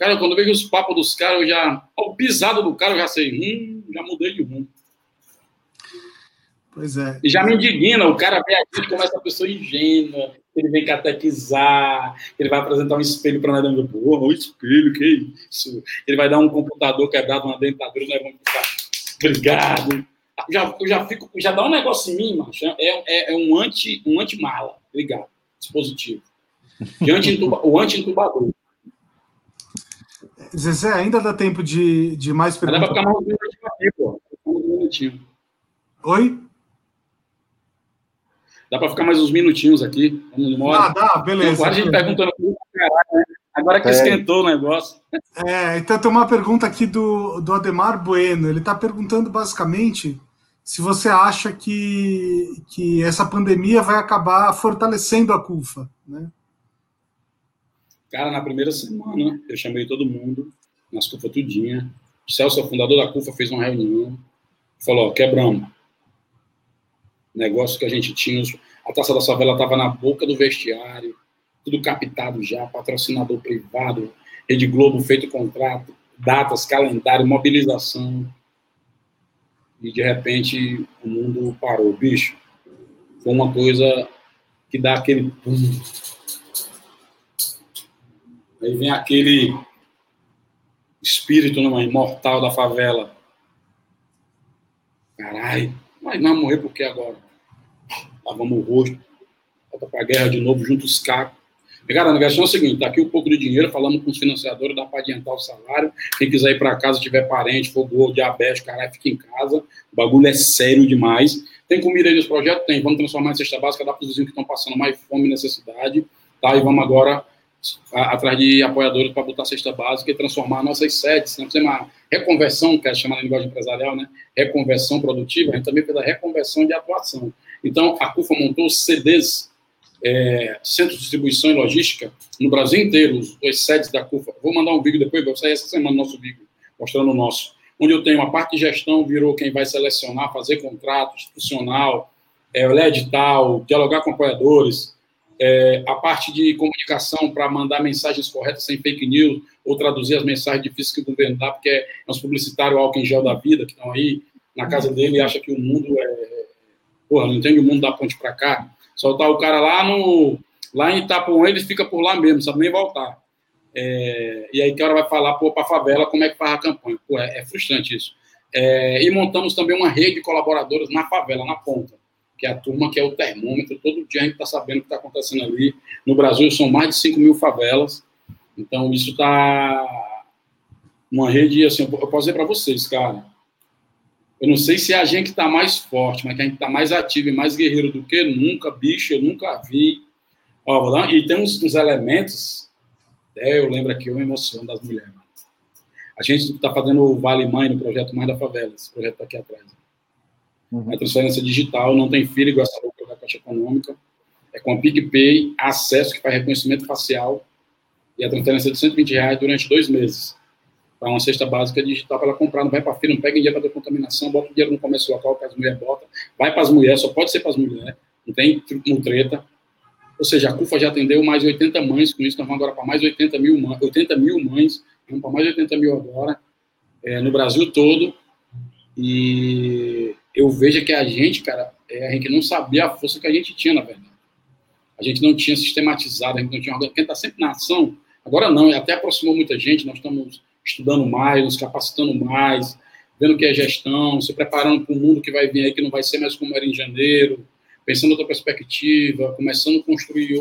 Cara, quando eu vejo os papos dos caras, eu já. O pisado do cara, eu já sei. Hum, já mudei de rumo. Pois é. E já me indigna, o cara vê aqui como essa pessoa ingênua, ele vem catequizar, ele vai apresentar um espelho para nós dentro porra, um espelho, que isso? Ele vai dar um computador quebrado, uma dentadura, nós vamos ficar, obrigado. Já, eu já fico, já dá um negócio em mim, macho, é, é, é um anti, um anti-mala, obrigado, dispositivo. De anti o anti-entubador. Zezé, ainda dá tempo de, de mais perguntas? Dá para ficar mais um minutinho aqui, pô. Um minutinho. Oi? Dá para ficar mais uns minutinhos aqui. Ah, dá, beleza. Agora a gente perguntando caralho, né? Agora que é. esquentou o negócio. É, então tem uma pergunta aqui do, do Ademar Bueno. Ele está perguntando basicamente se você acha que, que essa pandemia vai acabar fortalecendo a CUFA, né? Cara, na primeira semana eu chamei todo mundo, nas CUFA tudinha. O Celso, o fundador da CUFA, fez uma reunião, falou, ó, quebramos. Negócio que a gente tinha, a Taça da Favela estava na boca do vestiário, tudo captado já, patrocinador privado, Rede Globo feito contrato, datas, calendário, mobilização. E de repente o mundo parou. Bicho, foi uma coisa que dá aquele. Aí vem aquele espírito numa imortal da favela. Caralho, mas não morrer por que agora? Lavamos o rosto, volta pra guerra de novo, junto os cacos. Cara, a questão é o seguinte: tá aqui um pouco de dinheiro, falando com os financiadores, dá para adiantar o salário. Quem quiser ir para casa, tiver parente, for gordo, diabetes, caralho, fica em casa. O bagulho é sério demais. Tem comida aí nos projetos? Tem. Vamos transformar em cesta básica, dar para os vizinhos que estão passando mais fome e necessidade. Tá? E vamos agora atrás de apoiadores para botar cesta básica e transformar nossas sedes. Nós temos uma reconversão, que é chamada linguagem empresarial, né? Reconversão produtiva. A gente também fez a reconversão de atuação. Então, a CUFA montou CDs é, centro de distribuição e logística no Brasil inteiro, os dois sedes da CUFA. Vou mandar um vídeo depois, vai sair essa semana nosso vídeo, mostrando o nosso. Onde eu tenho a parte de gestão, virou quem vai selecionar, fazer contrato institucional, é, ler edital, dialogar com apoiadores, é, a parte de comunicação para mandar mensagens corretas sem fake news, ou traduzir as mensagens difíceis que o governo dá, porque é os publicitários álcool em gel da vida, que estão aí na casa dele e acha que o mundo é. Porra, não entende o mundo da ponte para cá soltar o cara lá no lá em Itapuã, ele fica por lá mesmo, sabe nem voltar. É, e aí que hora vai falar para a favela como é que faz a campanha. Pô, é, é frustrante isso. É, e montamos também uma rede de colaboradores na favela, na ponta, que é a turma que é o termômetro. Todo dia a gente está sabendo o que está acontecendo ali. No Brasil são mais de 5 mil favelas. Então isso está uma rede, assim, eu posso dizer para vocês, cara, eu não sei se é a gente que está mais forte, mas que a gente está mais ativo e mais guerreiro do que nunca, bicho, eu nunca vi. Ó, e tem uns, uns elementos, é, eu lembro aqui, eu me emociono das mulheres. A gente está fazendo o Vale Mãe no projeto Mais da Favela, esse projeto está aqui atrás. Uhum. A transferência digital, não tem filho igual essa louca da Caixa Econômica. É com a PicPay, acesso que faz reconhecimento facial e a transferência de 120 reais durante dois meses para uma cesta básica digital para ela comprar, não vai para a feira, não pega dinheiro para contaminação, bota o dinheiro no comércio local que as mulheres botam, vai para as mulheres, só pode ser para as mulheres, não tem um treta. Ou seja, a CUFA já atendeu mais de 80 mães com isso, nós vamos agora para mais de 80 mil, mães, 80 mil mães, vamos para mais de 80 mil agora, é, no Brasil todo. E eu vejo que a gente, cara, é, a gente não sabia a força que a gente tinha, na verdade. A gente não tinha sistematizado, a gente não tinha. Quem está sempre na ação, agora não, até aproximou muita gente, nós estamos estudando mais, nos capacitando mais, vendo o que é gestão, se preparando para o mundo que vai vir aí, que não vai ser mais como era em janeiro, pensando outra perspectiva, começando a construir,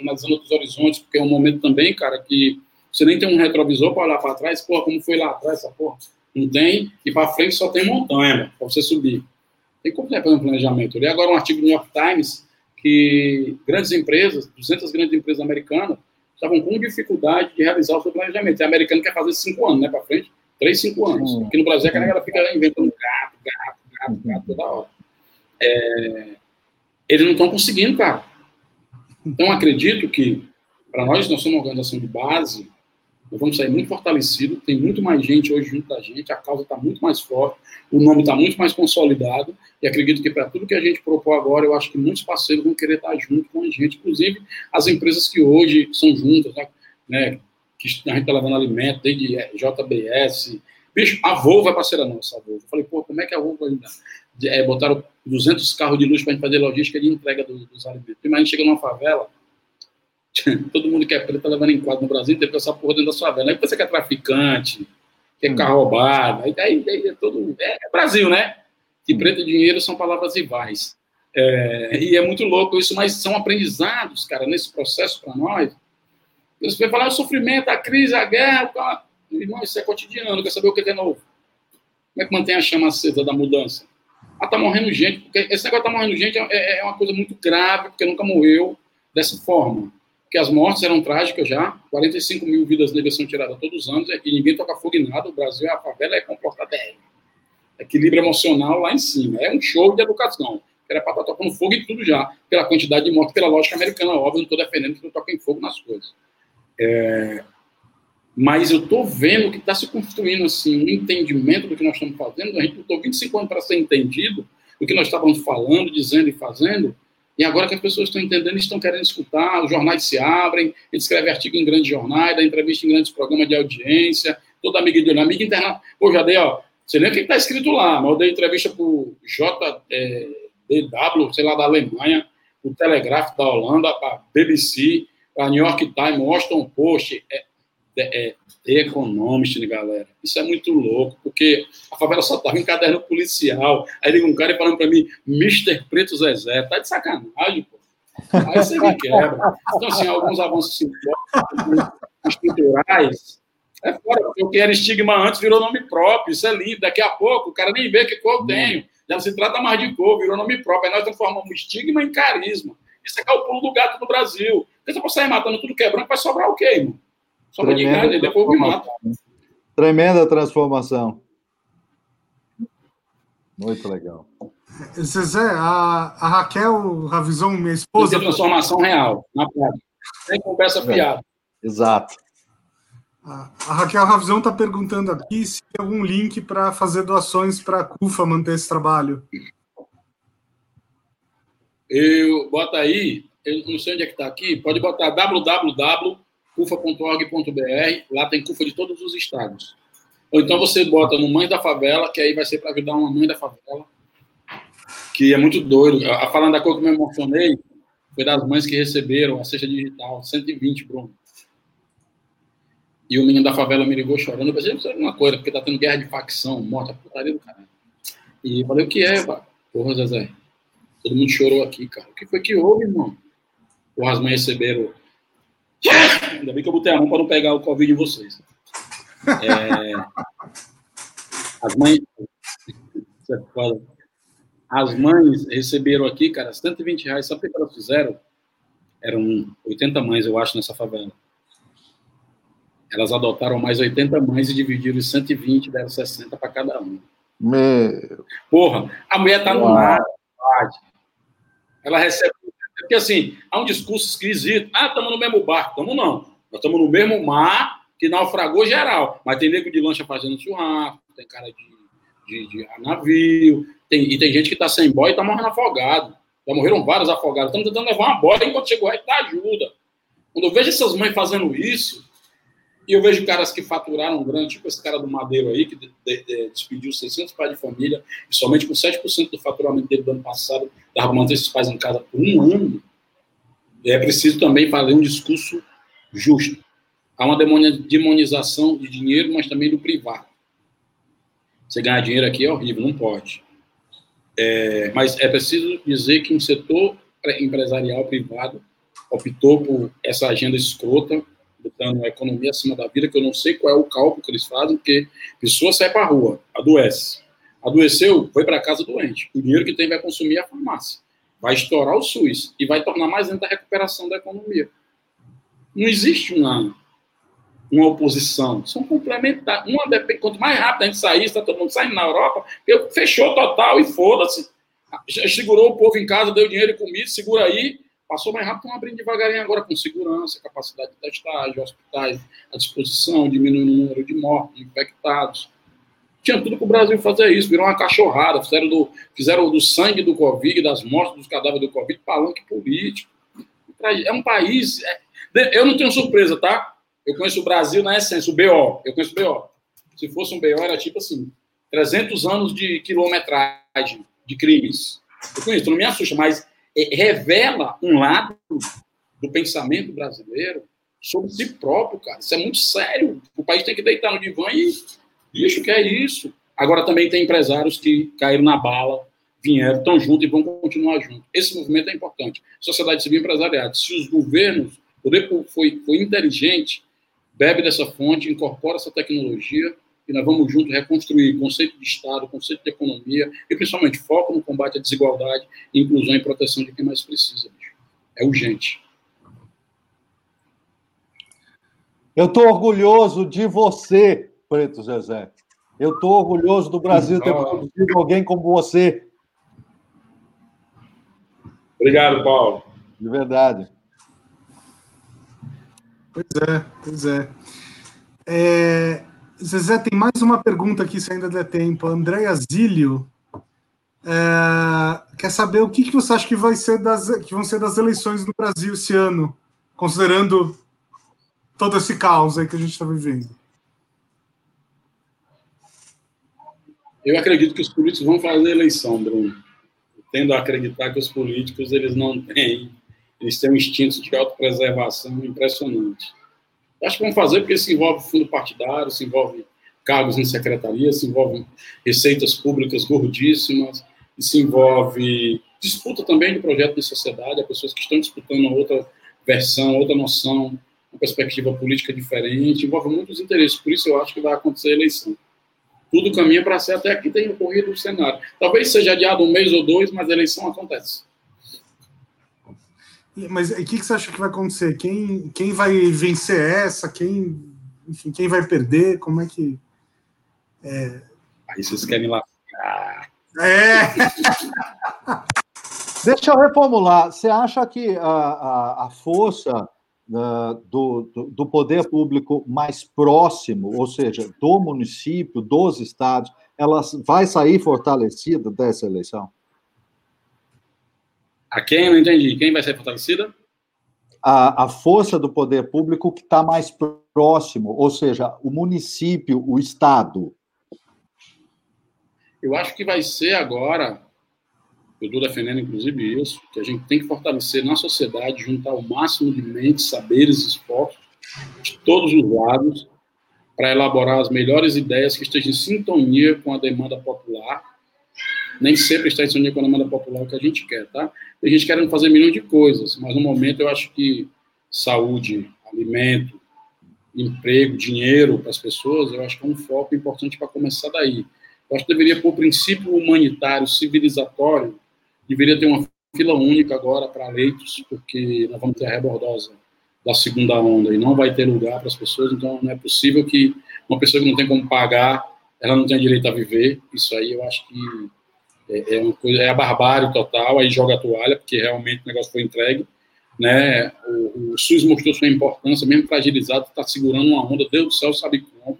analisando outros horizontes, porque é um momento também, cara, que você nem tem um retrovisor para olhar para trás, porra, como foi lá atrás essa porra? Não tem, e para frente só tem montanha para você subir. Tem como fazer um planejamento. Eu li agora um artigo do New York Times que grandes empresas, 200 grandes empresas americanas, estavam com dificuldade de realizar o seu planejamento. E americano quer fazer cinco anos, né, para frente? Três, cinco anos. Aqui no Brasil, a galera fica inventando gato, gato, gato, gato toda hora. É... Eles não estão conseguindo, cara. Então, acredito que, para nós, nós somos uma organização de base, nós vamos sair muito fortalecido, tem muito mais gente hoje junto da gente, a causa está muito mais forte, o nome está muito mais consolidado, e acredito que para tudo que a gente propor agora, eu acho que muitos parceiros vão querer estar junto com a gente, inclusive as empresas que hoje são juntas, né, né que a gente está levando alimento, desde JBS, bicho, a Volvo é parceira nossa, a Volvo. Eu falei, pô, como é que a Volvo ainda é, botaram 200 carros de luz para a gente fazer logística de entrega dos, dos alimentos. Imagina, chega numa favela, todo mundo que é preto tá levando em quadro no Brasil, tem essa porra dentro da sua vela. Aí você que é traficante, que é hum. carro roubado, aí, aí, aí é todo. É, é, Brasil, né? Que hum. preto e dinheiro são palavras iguais. É, e é muito louco isso, mas são aprendizados, cara, nesse processo para nós. Você vai falar o sofrimento, a crise, a guerra. Irmão, isso é cotidiano, quer saber o que é novo? Como é que mantém a chama acesa da mudança? Ah, tá morrendo gente, porque esse negócio tá morrendo gente é, é uma coisa muito grave, porque nunca morreu dessa forma porque as mortes eram trágicas já, 45 mil vidas negras são tiradas todos os anos, e ninguém toca fogo em nada, o Brasil, a favela é comportada é equilíbrio emocional lá em cima, é um show de educação, era para estar tocando fogo em tudo já, pela quantidade de mortes, pela lógica americana, óbvio, não estou defendendo que não toquem fogo nas coisas. É, mas eu estou vendo que está se construindo assim, um entendimento do que nós estamos fazendo. A gente lutou 25 anos para ser entendido do que nós estávamos falando, dizendo e fazendo. E agora que as pessoas estão entendendo, estão querendo escutar, os jornais se abrem, ele escreve artigo em grandes jornais, dá entrevista em grandes programas de audiência, toda amiga de amiga interna. Pô, já dei, ó, você lembra o que está escrito lá, mas eu dei entrevista para o JDW, sei lá, da Alemanha, o Telegraph da Holanda, a BBC, a New York Times, Washington Post, é, Economist, né, galera. Isso é muito louco, porque a favela só tava em caderno policial. Aí liga um cara falando para mim, Mr. Preto Zezé, tá de sacanagem, pô. Aí você me quebra. Então, assim, alguns avanços estruturais. É fora, porque o que era estigma antes virou nome próprio. Isso é lindo. Daqui a pouco o cara nem vê que cor eu tenho. Já não se trata mais de cor, virou nome próprio. Aí nós transformamos estigma em carisma. Isso é, é o pulo do gato no Brasil. Porque se sair matando tudo quebrando, vai sobrar o quê, irmão? Só para de depois me mata. Tremenda transformação. Muito legal. Zezé, a, a Raquel Ravizão, minha esposa. Tem transformação real, na prática. Sem conversa é. fiada. Exato. A, a Raquel Ravizão está perguntando aqui se tem algum link para fazer doações para a CUFA manter esse trabalho. Eu bota aí, eu não sei onde é que está aqui, pode botar www cufa.org.br, lá tem CUFA de todos os estados. Ou então você bota no Mãe da Favela, que aí vai ser para ajudar uma mãe da favela, que é muito doido. A falando da coisa que eu me emocionei, foi das mães que receberam a cesta digital, 120, Bruno. E o menino da favela me ligou chorando. Eu pensei, é uma coisa, porque tá tendo guerra de facção, morta, putaria do caralho. E falei, o que é, pá? Porra, Zezé. Todo mundo chorou aqui, cara. O que foi que houve, irmão? Porra, as mães receberam Ainda bem que eu botei a mão para não pegar o Covid em vocês. É, as mães. As mães receberam aqui, cara, 120 reais. Sabe o que elas fizeram? Eram 80 mães, eu acho, nessa favela. Elas adotaram mais 80 mães e dividiram os 120, deram 60 para cada um. Meu. Porra, a mulher tá no mar. Ela recebe porque, assim, há um discurso esquisito. Ah, estamos no mesmo barco. Estamos não. Nós estamos no mesmo mar que naufragou geral. Mas tem nego de lancha fazendo churrasco, tem cara de, de, de navio, tem, e tem gente que está sem boia e está morrendo afogado. Já morreram vários afogados. Estamos tentando levar uma boia enquanto chegou aí, dá ajuda. Quando eu vejo essas mães fazendo isso, e eu vejo caras que faturaram grande, tipo esse cara do Madeiro aí, que de, de, de, despediu 600 pais de família, e somente com 7% do faturamento dele do ano passado, dava manter esses pais em casa por um ano. É preciso também fazer um discurso justo. Há uma demonização de dinheiro, mas também do privado. Você ganhar dinheiro aqui é horrível, não pode. É, mas é preciso dizer que um setor empresarial privado optou por essa agenda escrota botando a economia acima da vida, que eu não sei qual é o cálculo que eles fazem, porque pessoa sai para a rua, adoece. Adoeceu, foi para casa doente. O dinheiro que tem vai consumir a farmácia. Vai estourar o SUS e vai tornar mais lenta a recuperação da economia. Não existe uma, uma oposição. São complementares. Uma quanto mais rápido a gente sair, está todo mundo saindo na Europa, fechou total e foda-se. Segurou o povo em casa, deu dinheiro e comida, segura aí, Passou mais rápido, estão abrindo devagarinho agora com segurança, capacidade de testagem, hospitais à disposição, diminuindo o número de mortos, de infectados. Tinha tudo para o Brasil fazer isso, virou uma cachorrada, fizeram do, fizeram do sangue do Covid, das mortes dos cadáveres do Covid, palanque político. É um país. É, eu não tenho surpresa, tá? Eu conheço o Brasil na essência, o BO. Eu conheço o BO. Se fosse um BO, era tipo assim: 300 anos de quilometragem de crimes. Eu conheço, não me assusta, mas revela um lado do pensamento brasileiro sobre si próprio, cara. Isso é muito sério. O país tem que deitar no divã e, bicho, que é isso. Agora também tem empresários que caíram na bala, vieram, estão juntos e vão continuar juntos. Esse movimento é importante. Sociedade civil empresarial. Se os governos, o poder foi, foi inteligente, bebe dessa fonte, incorpora essa tecnologia e nós vamos juntos reconstruir conceito de Estado, conceito de economia e principalmente foco no combate à desigualdade, inclusão e proteção de quem mais precisa. Bicho. É urgente. Eu estou orgulhoso de você, Preto Zezé. Eu estou orgulhoso do Brasil ter produzido alguém como você. Obrigado, Paulo. De verdade. Pois é, pois é. é. Zezé, tem mais uma pergunta aqui, se ainda der tempo. Andréia Zílio é, quer saber o que, que você acha que, vai ser das, que vão ser das eleições no Brasil esse ano, considerando todo esse caos aí que a gente está vivendo. Eu acredito que os políticos vão fazer eleição, Bruno. Eu tendo a acreditar que os políticos eles não têm eles têm um instinto de autopreservação impressionante. Acho que vão fazer porque se envolve fundo partidário, se envolve cargos em secretaria, se envolve receitas públicas gordíssimas, se envolve disputa também de projeto de sociedade, há pessoas que estão disputando outra versão, outra noção, uma perspectiva política diferente, envolve muitos interesses, por isso eu acho que vai acontecer a eleição. Tudo caminha para ser, até aqui tem ocorrido o cenário. Talvez seja adiado um mês ou dois, mas a eleição acontece. Mas o que, que você acha que vai acontecer? Quem, quem vai vencer essa? Quem, enfim, quem vai perder? Como é que. É... Aí vocês querem lá. É! Deixa eu reformular. Você acha que a, a, a força uh, do, do, do, poder público mais próximo, ou seja, do município, dos estados, ela vai sair fortalecida dessa eleição? A quem? Não entendi. Quem vai ser fortalecida? A, a força do poder público que está mais próximo, ou seja, o município, o Estado. Eu acho que vai ser agora, eu estou defendendo inclusive isso, que a gente tem que fortalecer na sociedade, juntar o máximo de mentes, saberes e esforços de todos os lados para elaborar as melhores ideias que estejam em sintonia com a demanda popular nem sempre está em sintonia com a demanda popular que a gente quer, tá? Tem gente querendo fazer milhões de coisas, mas no momento eu acho que saúde, alimento, emprego, dinheiro para as pessoas, eu acho que é um foco importante para começar daí. Eu acho que deveria, por princípio humanitário, civilizatório, deveria ter uma fila única agora para leitos, porque nós vamos ter a rebordosa da segunda onda e não vai ter lugar para as pessoas, então não é possível que uma pessoa que não tem como pagar, ela não tenha direito a viver. Isso aí eu acho que é, é, uma coisa, é a barbárie total, aí joga a toalha, porque realmente o negócio foi entregue. Né? O, o SUS mostrou sua importância, mesmo fragilizado, está segurando uma onda, Deus do céu sabe como.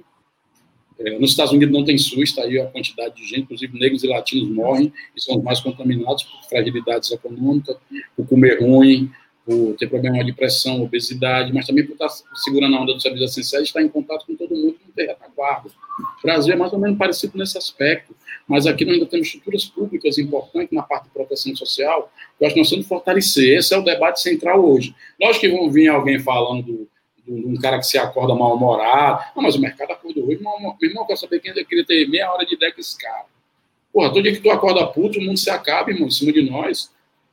É, nos Estados Unidos não tem SUS, está aí a quantidade de gente, inclusive negros e latinos morrem e são os mais contaminados por fragilidades econômicas, por comer ruim, por ter problema de pressão, obesidade, mas também por estar tá segurando a onda dos serviços essenciais, estar em contato com todo mundo não tem retaguarda. O Brasil é mais ou menos parecido nesse aspecto mas aqui nós ainda temos estruturas públicas importantes na parte de proteção social, que nós temos que fortalecer. Esse é o debate central hoje. Nós que vão vir alguém falando de um cara que se acorda mal-humorado. Não, mas o mercado acordou hoje. Meu irmão, quer saber quem queria ter meia hora de ideia com esse cara. Porra, todo dia que tu acorda puto, o mundo se acaba, irmão, em cima de nós.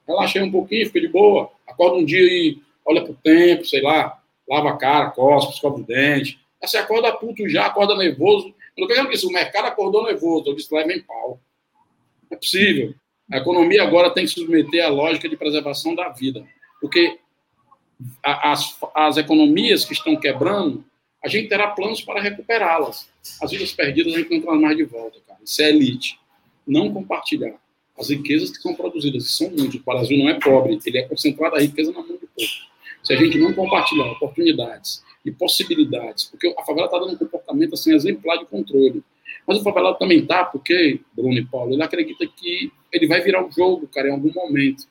Relaxa aí um pouquinho, fica de boa. Acorda um dia e olha pro tempo, sei lá, lava a cara, cospe, escova o dente. Aí você acorda puto já, acorda nervoso, não estou dizendo o mercado acordou nervoso, eu disse leva em pau. É possível. A economia agora tem que se submeter à lógica de preservação da vida. Porque as, as economias que estão quebrando, a gente terá planos para recuperá-las. As vidas perdidas a gente não mais de volta, cara. Isso é elite. Não compartilhar. As riquezas que são produzidas, que são muitas. O Brasil não é pobre, ele é concentrado a riqueza na mão de pouco. Se a gente não compartilhar oportunidades, e possibilidades, porque a favela está dando um comportamento assim, exemplar de controle. Mas o favelado também está, porque, Bruno e Paulo, ele acredita que ele vai virar o jogo, cara, em algum momento.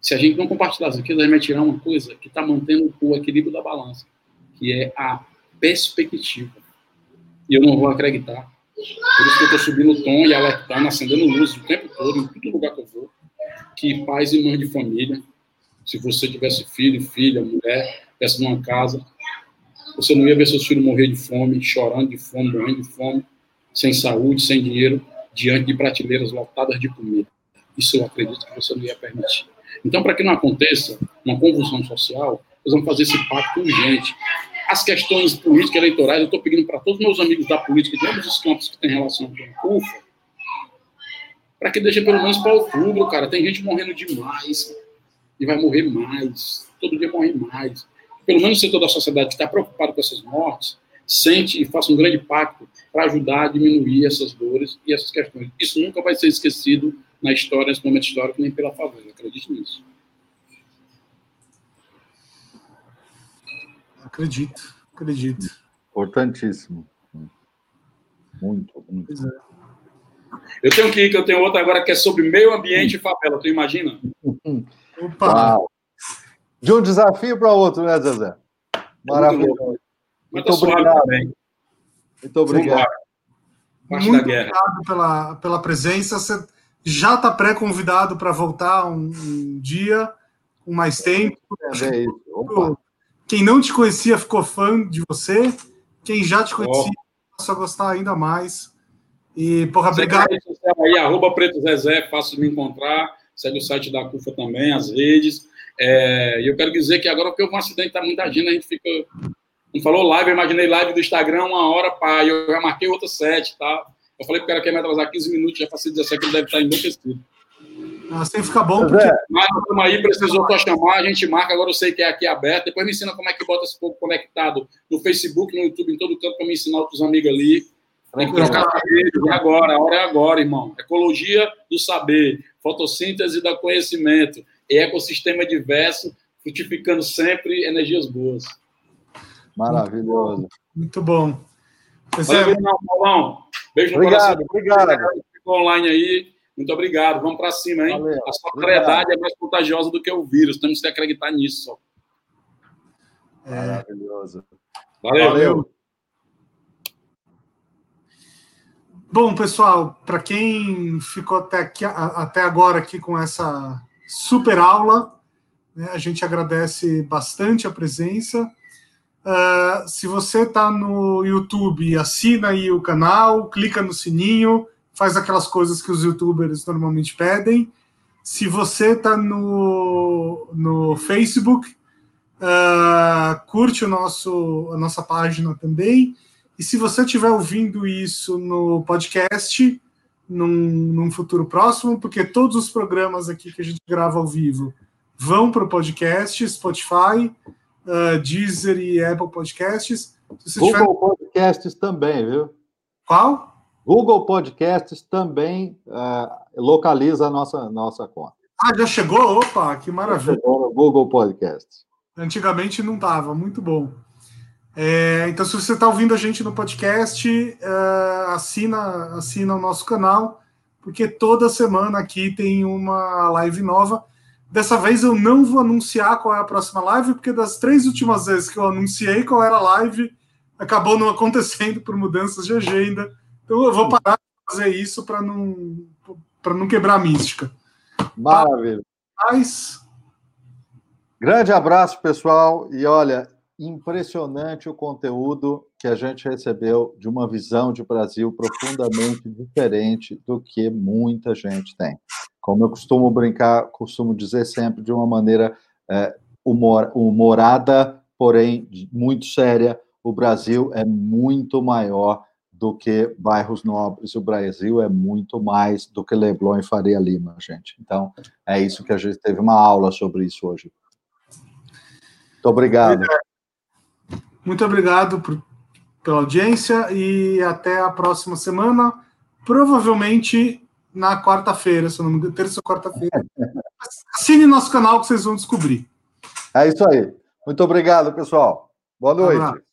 Se a gente não compartilhar isso aqui, a gente vai tirar uma coisa que está mantendo o equilíbrio da balança, que é a perspectiva. E eu não vou acreditar. Por isso que eu estou subindo o tom e alertando, acendendo luzes o tempo todo, em todo lugar que eu vou, que pais e mães de família, se você tivesse filho, filha, mulher, tivesse numa casa, você não ia ver seus filhos morrer de fome, chorando de fome, morrendo de fome, sem saúde, sem dinheiro, diante de prateleiras lotadas de comida. Isso eu acredito que você não ia permitir. Então, para que não aconteça uma convulsão social, nós vamos fazer esse pacto urgente. As questões políticas eleitorais, eu estou pedindo para todos os meus amigos da política de ambos os campos que têm relação com o CUFA, para que deixem pelo menos para outubro, cara. Tem gente morrendo demais e vai morrer mais. Todo dia morre mais pelo menos o setor da sociedade que está preocupado com essas mortes, sente e faça um grande pacto para ajudar a diminuir essas dores e essas questões. Isso nunca vai ser esquecido na história, nesse momento histórico, nem pela favela. Acredite nisso. Acredito, acredito. Importantíssimo. Muito, muito. É. Eu tenho que ir, que eu tenho outra agora que é sobre meio ambiente e favela, tu imagina? Opa! Uau. De um desafio para outro, né, Zezé? Maravilhoso. Muito, obrigado. Muito obrigado. Muito obrigado pela, pela presença. Você já está pré-convidado para voltar um, um, dia com mais tempo. É isso. Quem não te conhecia ficou fã de você. Quem já te conhecia oh. passou a gostar ainda mais. E, porra, obrigado. Aí, arroba Preto Zezé, fácil de me encontrar. Segue o site da CUFA também, as redes. É, e eu quero dizer que agora que houve um acidente, tá muita gente, a gente fica. Não falou live, eu imaginei live do Instagram uma hora, pá, eu já marquei outra sete, tá? Eu falei pro cara que ia me atrasar 15 minutos, já passei 17, ele deve estar enlouquecido. Assim fica bom. Porque... Mas estamos aí, precisou só chamar, a gente marca, agora eu sei que é aqui aberto. Depois me ensina como é que bota esse povo conectado no Facebook, no YouTube, em todo canto, para me ensinar outros amigos ali. Tem que trocar saber, agora, a hora é agora, irmão. Ecologia do saber, fotossíntese do conhecimento, ecossistema diverso, frutificando sempre energias boas. Maravilhoso. Muito bom. Valeu, é... Paulão. Beijo no obrigado, coração. Obrigado, Ficou online aí. Muito obrigado. Vamos para cima, hein? Valeu, a solidariedade é mais contagiosa do que o vírus. Temos que acreditar nisso. É... Maravilhoso. Valeu. Valeu. Bom, pessoal, para quem ficou até, aqui, até agora aqui com essa super aula, né, a gente agradece bastante a presença. Uh, se você está no YouTube, assina aí o canal, clica no sininho, faz aquelas coisas que os youtubers normalmente pedem. Se você está no, no Facebook, uh, curte o nosso, a nossa página também. E se você estiver ouvindo isso no podcast, num, num, futuro próximo, porque todos os programas aqui que a gente grava ao vivo vão para o podcast, Spotify, uh, Deezer e Apple Podcasts. Google tiver... Podcasts também, viu? Qual? Google Podcasts também uh, localiza a nossa, nossa conta. Ah, já chegou? Opa, que maravilha. Já chegou no Google Podcasts. Antigamente não estava, muito bom. É, então, se você está ouvindo a gente no podcast, uh, assina, assina o nosso canal, porque toda semana aqui tem uma live nova. Dessa vez eu não vou anunciar qual é a próxima live, porque das três últimas vezes que eu anunciei qual era a live, acabou não acontecendo por mudanças de agenda. Então eu vou parar de fazer isso para não, para não quebrar a mística. Maravilha. Mas... Grande abraço, pessoal. E olha, impressionante o conteúdo que a gente recebeu de uma visão de Brasil profundamente diferente do que muita gente tem como eu costumo brincar, costumo dizer sempre de uma maneira é, humor, humorada, porém muito séria, o Brasil é muito maior do que bairros nobres. O Brasil é muito mais do que Leblon e Faria Lima, gente. Então, é isso que a gente teve uma aula sobre isso hoje. Muito obrigado. Muito obrigado por, pela audiência e até a próxima semana. Provavelmente na quarta-feira, se não me engano, terça ou quarta-feira. Assine nosso canal que vocês vão descobrir. É isso aí. Muito obrigado, pessoal. Boa noite.